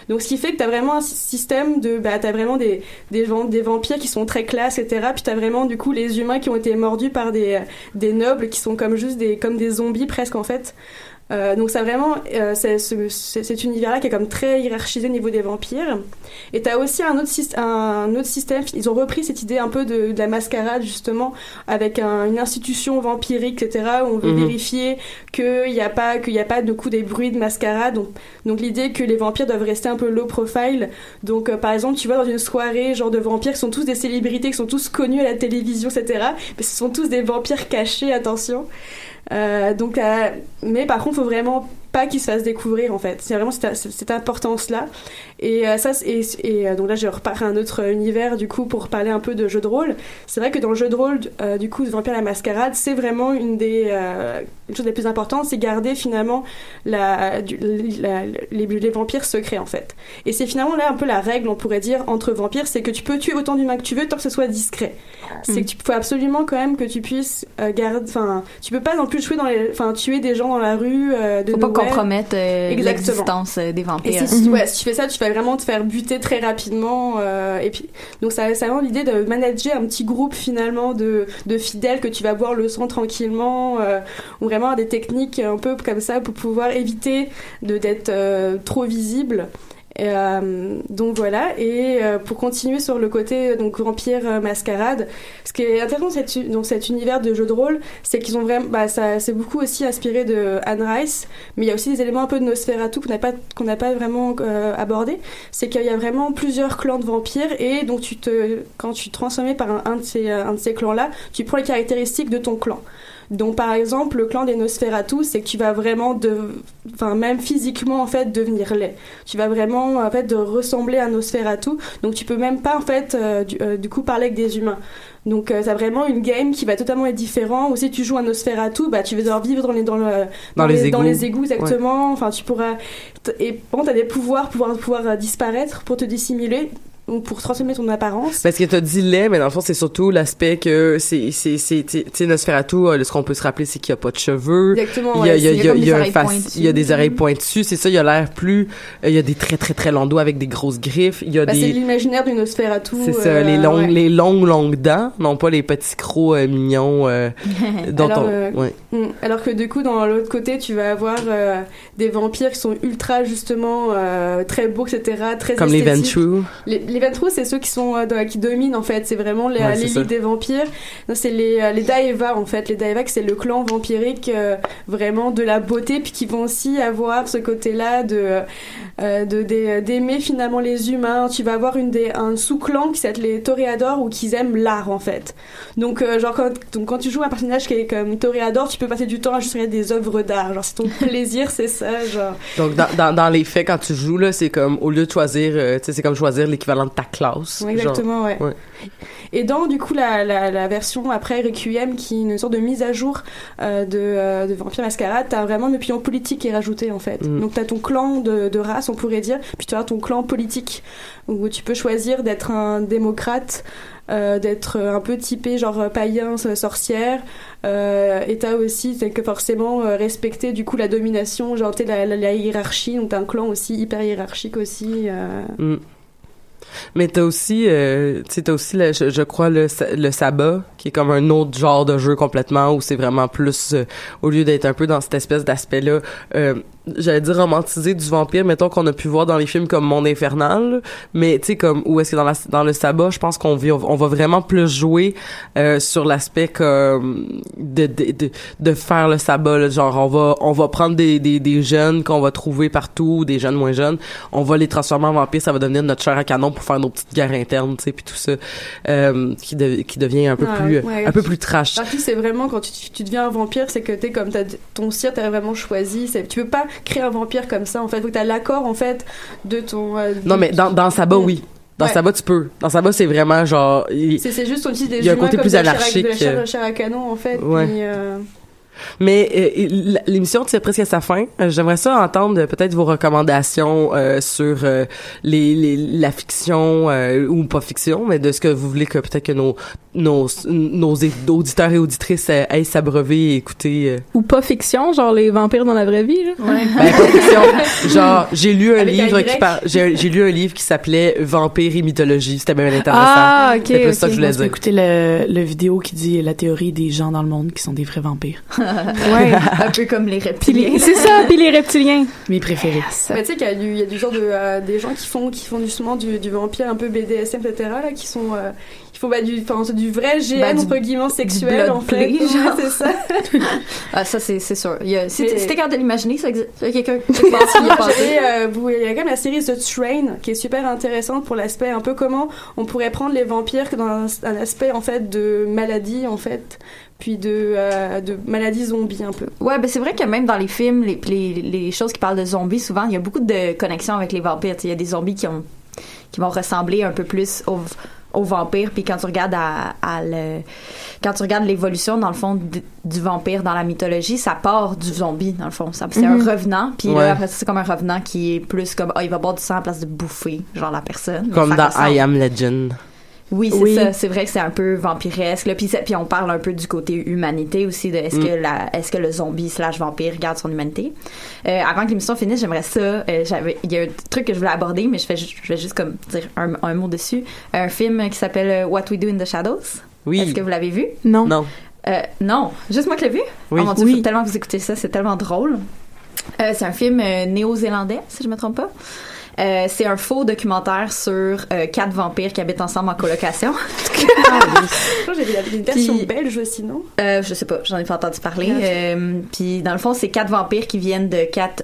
Donc ce qui fait que tu as vraiment un sy- système de... Bah, tu as vraiment des, des, des vampires qui sont très classes, etc. Puis tu as vraiment du coup les humains qui ont été mordus par des, des nobles qui sont comme juste des, comme des zombies presque en fait. Euh, donc ça vraiment, euh, c'est ce- c'est- cet univers-là qui est comme très hiérarchisé au niveau des vampires. Et t'as aussi un autre, syst- un autre système, ils ont repris cette idée un peu de, de la mascarade justement, avec un- une institution vampirique, etc., où on veut Mhm. vérifier qu'il n'y a pas, qu'il y a pas de coup des bruits de mascarade. Donc, donc l'idée que les vampires doivent rester un peu low profile. Donc euh, par exemple, tu vois dans une soirée genre de vampires qui sont tous des célébrités, qui sont tous connus à la télévision, etc., mais ce sont tous des vampires cachés, attention. Euh, donc, euh, mais par contre, faut vraiment pas qu'ils se fassent découvrir en fait. C'est vraiment cette, cette importance-là. Et euh, ça, et, et, donc là, je repars à un autre univers du coup pour parler un peu de jeu de rôle. C'est vrai que dans le jeu de rôle, du coup, Vampire la Mascarade, c'est vraiment une des euh, une chose des plus importantes, c'est garder finalement les, les vampires secrets en fait. Et c'est finalement là un peu la règle, on pourrait dire, entre vampires, c'est que tu peux tuer autant d'humains que tu veux tant que ce soit discret. C'est Mm. que tu faut absolument quand même que tu puisses euh, garder, enfin, tu peux pas non plus tuer dans les, enfin, tuer des gens dans la rue. Euh, de Faut pas compromettre euh, l'existence euh, des vampires. Et si, ouais, si tu fais ça, tu vas vraiment te faire buter très rapidement. euh, et puis, donc ça, ça a vraiment l'idée de manager un petit groupe finalement de, de fidèles que tu vas boire le sang tranquillement, euh, ou vraiment des techniques un peu comme ça pour pouvoir éviter de d'être euh, trop visible. Euh, donc voilà, et euh, pour continuer sur le côté donc vampire euh, mascarade, ce qui est intéressant dans cet, univers de jeu de rôle, c'est qu'ils ont vraiment, bah, ça c'est beaucoup aussi inspiré de Anne Rice, mais il y a aussi des éléments un peu de Nosferatu qu'on n'a pas qu'on n'a pas vraiment euh, abordé. C'est qu'il y a vraiment plusieurs clans de vampires et donc tu te quand tu te transformes par un, un de ces un de ces clans là, tu prends les caractéristiques de ton clan. Donc par exemple, le clan des Nosferatu, c'est que tu vas vraiment de enfin même physiquement en fait devenir laid. Tu vas vraiment en fait de ressembler à Nosferatu. Donc tu peux même pas en fait euh, du, euh, du coup parler avec des humains. Donc euh, t'as vraiment une game qui va totalement être différent. Ou si tu joues un Nosferatu, bah tu vas devoir vivre dans les dans le Dans les dans égouts. les égouts exactement. Enfin tu pourras et bon t'as des pouvoirs pouvoir pouvoir euh, disparaître pour te dissimuler pour transformer ton apparence. Parce que t'as dit lait, mais dans le fond, c'est surtout l'aspect que c'est, c'est, c'est, tu sais, Nosferatu, euh, ce qu'on peut se rappeler, c'est qu'il y a pas de cheveux. Exactement, Il y a, ouais, il y a, c'est- il y a, il y a comme il y a des un oreilles pointues. il y a des oreilles pointues, c'est ça, il a l'air plus, euh, il y a des très, très, très longs doigts avec des grosses griffes, il y a Bah, c'est des, l'imaginaire du Nosferatu. c'est ça, euh, les longues, ouais. les longues, longues dents, non pas les petits crocs euh, mignons, euh, dont alors, on, euh, ouais. mm, alors que du coup, dans l'autre côté, tu vas avoir euh, des vampires qui sont ultra, justement, euh, très beaux, etc., très Comme les. Ventrue. Les, les Ventrue, c'est ceux qui sont euh, qui dominent, en fait. C'est vraiment les- Ouais, l'élite des vampires. Non, C'est les, euh, les Daeva, en fait. Les Daeva, c'est le clan vampirique, euh, vraiment de la beauté, puis qui vont aussi avoir ce côté-là de, euh, de, d'aimer finalement les humains. Tu vas avoir une des, un sous-clan qui s'appelle les Toréadors, ou qui aiment l'art, en fait. Donc, genre, quand, donc, quand tu joues un personnage qui est comme Toréador, tu peux passer du temps à juste regarder des œuvres d'art. Genre, c'est ton plaisir, c'est ça, genre. Donc, dans, dans, dans les faits, quand tu joues, là, c'est comme, au lieu de choisir, tu sais, c'est comme choisir l'équivalent de ta classe. Ouais, exactement, ouais. Et dans du coup la, la, la version après Requiem, qui est une sorte de mise à jour euh, de, euh, de Vampire Mascarade, t'as vraiment une opinion politique qui est rajoutée en fait. Mm. Donc t'as ton clan de, de race, on pourrait dire, puis tu as ton clan politique, où tu peux choisir d'être un démocrate, euh, d'être un peu typé genre païen, sorcière, euh, et t'as aussi t'as que forcément euh, respecter du coup la domination, genre t'es la, la, la hiérarchie, donc t'as un clan aussi hyper hiérarchique aussi. Mm. Mais t'as aussi, euh, t'as aussi, le- je, crois, le, le sabbat, qui est comme un autre genre de jeu complètement, où c'est vraiment plus, euh, au lieu d'être un peu dans cette espèce d'aspect-là, euh, j'allais dire romantisé du vampire mettons qu'on a pu voir dans les films comme Monde infernal mais tu sais comme où est-ce que dans la dans le sabbat je pense qu'on vit- on va vraiment plus jouer euh, sur l'aspect comme de, de de de faire le sabbat là. genre on va on va prendre des des, des jeunes qu'on va trouver partout des jeunes moins jeunes on va les transformer en vampires ça va devenir notre chair à canon pour faire nos petites guerres internes tu sais puis tout ça euh, qui de- qui devient un peu plus ouais. un peu plus trash c'est vraiment quand tu, tu deviens un vampire, c'est que t'es comme t'as, ton cire, t'as vraiment choisi. Tu peux pas créer un vampire comme ça. En fait, faut que t'as l'accord en fait de ton. euh, non mais dans dans sabbat oui dans Ouais. sabbat tu peux dans sabbat c'est vraiment genre il- C'est, juste utilise des Il y a un côté plus anarchique, de la chair, euh. de chair à canon en fait. Ouais. puis, euh, Mais euh, l'émission tire presque à sa fin. Euh, J'aimerais ça entendre euh, peut-être vos recommandations euh, sur euh, les, les- la fiction euh, ou pas fiction, mais de ce que vous voulez que peut-être que nos nos nos auditeurs et auditrices euh, aillent s'abreuver et écouter. euh. Ou pas fiction, genre les vampires dans la vraie vie, là. Ben, pas fiction. Genre, j'ai lu un Avec livre qui parle. J'ai j'ai lu un livre qui s'appelait Vampires et mythologie. C'était même intéressant. Ah, C'est plus ça que je voulais dire. écouter le, le vidéo qui dit la théorie des gens dans le monde qui sont des vrais vampires. Ouais. un peu comme les reptiliens. c'est ça, puis les reptiliens. Mes préférés. Mais tu sais qu'il y a du, il y a du genre de euh, des gens qui font qui font justement du, du vampire un peu BDSM etc là qui sont euh, qui font bah, du enfin c'est du vrai GN Bah, entre guillemets du sexuel blood en fait. Ouais, c'est ça. Ah, ça, c'est c'est sûr. Si Mais- t'es capable de l'imaginer, ça existe. Il y a quelqu'un euh, il y a quand même la série The Train qui est super intéressante pour l'aspect un peu comment on pourrait prendre les vampires dans un, un aspect en fait de maladie en fait puis de euh, de maladie zombie un peu. Ouais, ben c'est vrai que même dans les films, les, les, les choses qui parlent de zombies, souvent, il y a beaucoup de connexions avec les vampires. Il y a des zombies qui, ont, qui vont ressembler un peu plus aux, aux vampires. Puis quand tu regardes à, à le, quand tu regardes l'évolution, dans le fond, du vampire dans la mythologie, ça part du zombie, dans le fond. Ça- C'est Mhm. un revenant. Puis Ouais. là, après ça, c'est comme un revenant qui est plus comme, ah, il va boire du sang à la place de bouffer, genre la personne. Comme dans ressemble. I Am Legend. Oui, c'est Oui. ça. C'est vrai que c'est un peu vampiresque. Là. Puis, puis on parle un peu du côté humanité aussi, de est-ce Mm. que la, est-ce que le zombie slash vampire garde son humanité? Euh, avant que l'émission finisse, j'aimerais ça. euh, j'avais, il y a un truc que je voulais aborder, mais je fais, ju- je vais juste comme dire un, un mot dessus. Un film qui s'appelle euh, What We Do in the Shadows. Oui. Est-ce que vous l'avez vu? Non. Non. Euh, non, juste moi qui l'ai vu? Oui. Oh mon dieu, Oui. faut tellement que vous écoutez ça, c'est tellement drôle. Euh, c'est un film euh, néo-zélandais, si je me trompe pas. Euh, c'est un faux documentaire sur euh, quatre vampires qui habitent ensemble en colocation. Que J'ai une version Puis- belge aussi non? Euh, je sais pas, j'en ai pas entendu parler. Ah. Euh, puis dans le fond, c'est quatre vampires qui viennent de quatre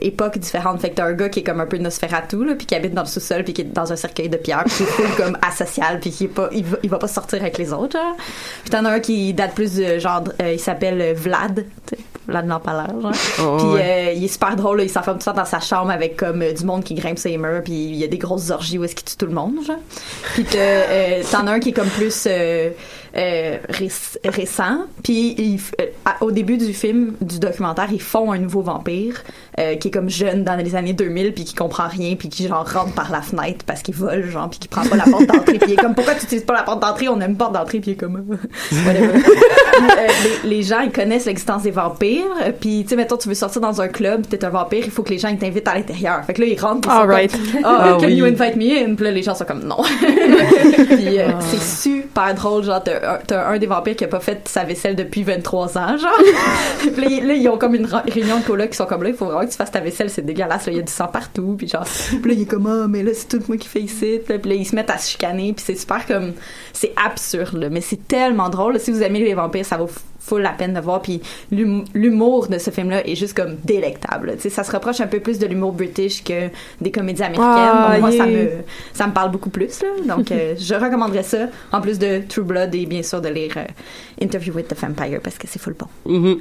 époques différentes. Fait que t'as un gars qui est comme un peu Nosferatu, là, puis qui habite dans le sous-sol, puis qui est dans un cercueil de pierre, puis qui est comme asocial, puis qui est pas, il va, il va pas sortir avec les autres. Genre. Puis t'en as un qui date plus de genre, il s'appelle Vlad, tu Vlad l'empaleur. Genre. Oh, puis ouais. euh, il est super drôle, là, il s'enferme tout le temps dans sa chambre avec comme euh, du monde qui grimpe ses murs, puis il y a des grosses orgies où est-ce qu'il tue tout le monde. Genre. Puis euh, t'en as un qui est comme plus euh, réc- récent. Puis euh, au début du film, du documentaire, ils font un nouveau vampire euh, qui est comme jeune dans les années 2000 puis qui comprend rien puis qui genre rentre par la fenêtre parce qu'il vole genre puis qui prend pas la porte d'entrée puis il est comme pourquoi tu utilises pas la porte d'entrée? On a une porte d'entrée puis il est comme les, les gens ils connaissent l'existence des vampires puis tu sais mettons tu veux sortir dans un club t'es un vampire il faut que les gens ils t'invitent à l'intérieur fait que là ils rentrent ils Alright. comme, oh, Ah can oui. you invite me in? Puis là les gens sont comme non puis euh, c'est super drôle genre t'as un, t'as un des vampires qui a pas fait sa vaisselle depuis 23 ans genre. Puis là, ils- là, ont comme une réunion de coloc qui sont comme là il faut vraiment que tu fasses ta vaisselle c'est dégueulasse là il y a du sang partout puis genre puis là il est comme ah mais là c'est tout moi qui fais ici puis là, puis là, ils se mettent à se chicaner puis c'est super comme c'est absurde là, mais c'est tellement drôle si vous aimez les vampires ça vaut full la peine de voir puis l'hum- l'humour de ce film là est juste comme délectable là. tu sais ça se rapproche un peu plus de l'humour british que des comédies américaines Ah, Donc, moi ça me ça me parle beaucoup plus là. donc euh, je recommanderais ça en plus de True Blood et bien sûr de lire euh, Interview with the Vampire parce que c'est full bon Mhm.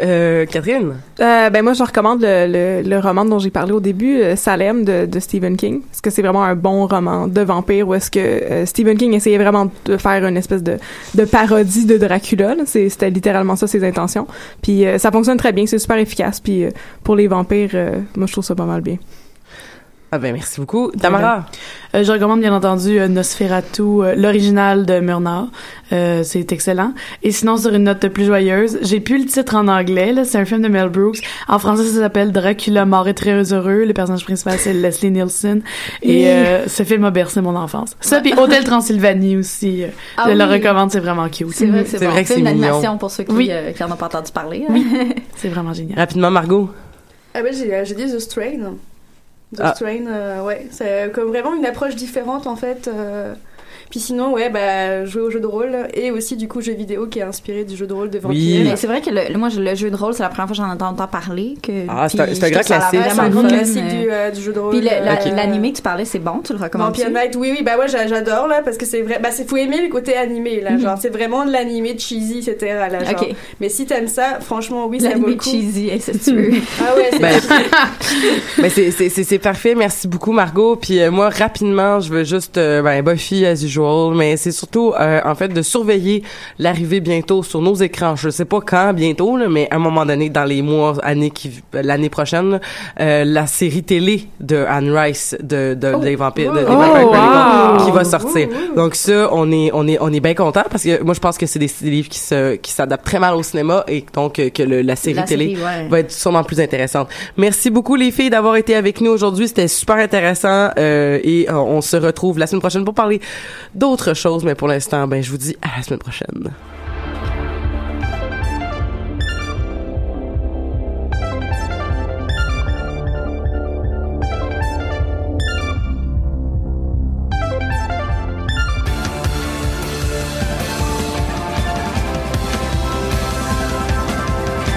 Euh, Catherine? Euh, ben moi, je recommande le, le, le roman dont j'ai parlé au début, euh, Salem de, de Stephen King, parce que c'est vraiment un bon roman de vampire où est-ce que euh, Stephen King essayait vraiment de faire une espèce de, de parodie de Dracula. C'était littéralement ça ses intentions. Puis euh, ça fonctionne très bien, c'est super efficace. Puis pour les vampires, moi je trouve ça pas mal bien. Ah ben merci beaucoup. Tamara? Euh, je recommande bien entendu euh, Nosferatu, euh, l'original de Murnau. Euh, c'est excellent. Et sinon, sur une note plus joyeuse, j'ai plus le titre en anglais. là, C'est un film de Mel Brooks. En français, ça s'appelle Dracula mort et très heureux. Le personnage principal, c'est Leslie Nielsen. Et Oui. euh, ce film a bercé mon enfance. Ça, puis Hôtel Transylvanie aussi. euh, Ah je le oui. recommande, c'est vraiment cute. c'est vrai que c'est C'est bon vrai que film c'est mignon. d'animation pour ceux qui Oui. euh, qui en ont pas entendu parler C'est vraiment génial. Rapidement, Margot? Ah ben j'ai j'ai dit The Strain. The Ah. Strain, euh, ouais, c'est comme vraiment une approche différente en fait. Euh. Puis sinon, ouais, bah jouer au jeu de rôle et aussi du coup jeu vidéo qui est inspiré du jeu de rôle de vampire. Mais c'est vrai que le, moi, le jeu de rôle, c'est la première fois que j'en entends parler. Que, Ah, c'est un- grand classique. C'est un fun, classique du, euh, du jeu de rôle. Puis la- Ok. l'animé que tu parlais, c'est bon, tu le recommandes Vampire Night, oui, oui, bah ouais, j'a- j'adore là parce que c'est vrai, bah c'est faut aimer le côté animé là, Mhm. genre c'est vraiment de l'animé cheesy, etc. Là, genre. Ok. Mais si t'aimes ça, franchement, oui, ça vaut le coup. cheesy, sûr. Ah ouais, c'est Ben, ben c'est c'est c'est c'est parfait. Merci beaucoup Margot. Puis euh, moi rapidement, je veux juste euh, ben Buffy as usual, mais c'est surtout euh, en fait de surveiller l'arrivée bientôt sur nos écrans. Je sais pas quand bientôt là, mais à un moment donné dans les mois années qui l'année prochaine, euh, la série télé de Anne Rice de de des vampires de, des Oh, Vampire Chronicles wow. qui va sortir. Donc ça on est on est on est bien content parce que moi je pense que c'est des, des livres qui se qui s'adaptent très mal au cinéma et donc euh, que le, la série La télé série, ouais. va être sûrement plus intéressante. Merci beaucoup les filles d'avoir été avec nous aujourd'hui. C'était super intéressant euh, et euh, on se retrouve la semaine prochaine pour parler d'autres choses. Mais pour l'instant, ben, je vous dis à la semaine prochaine.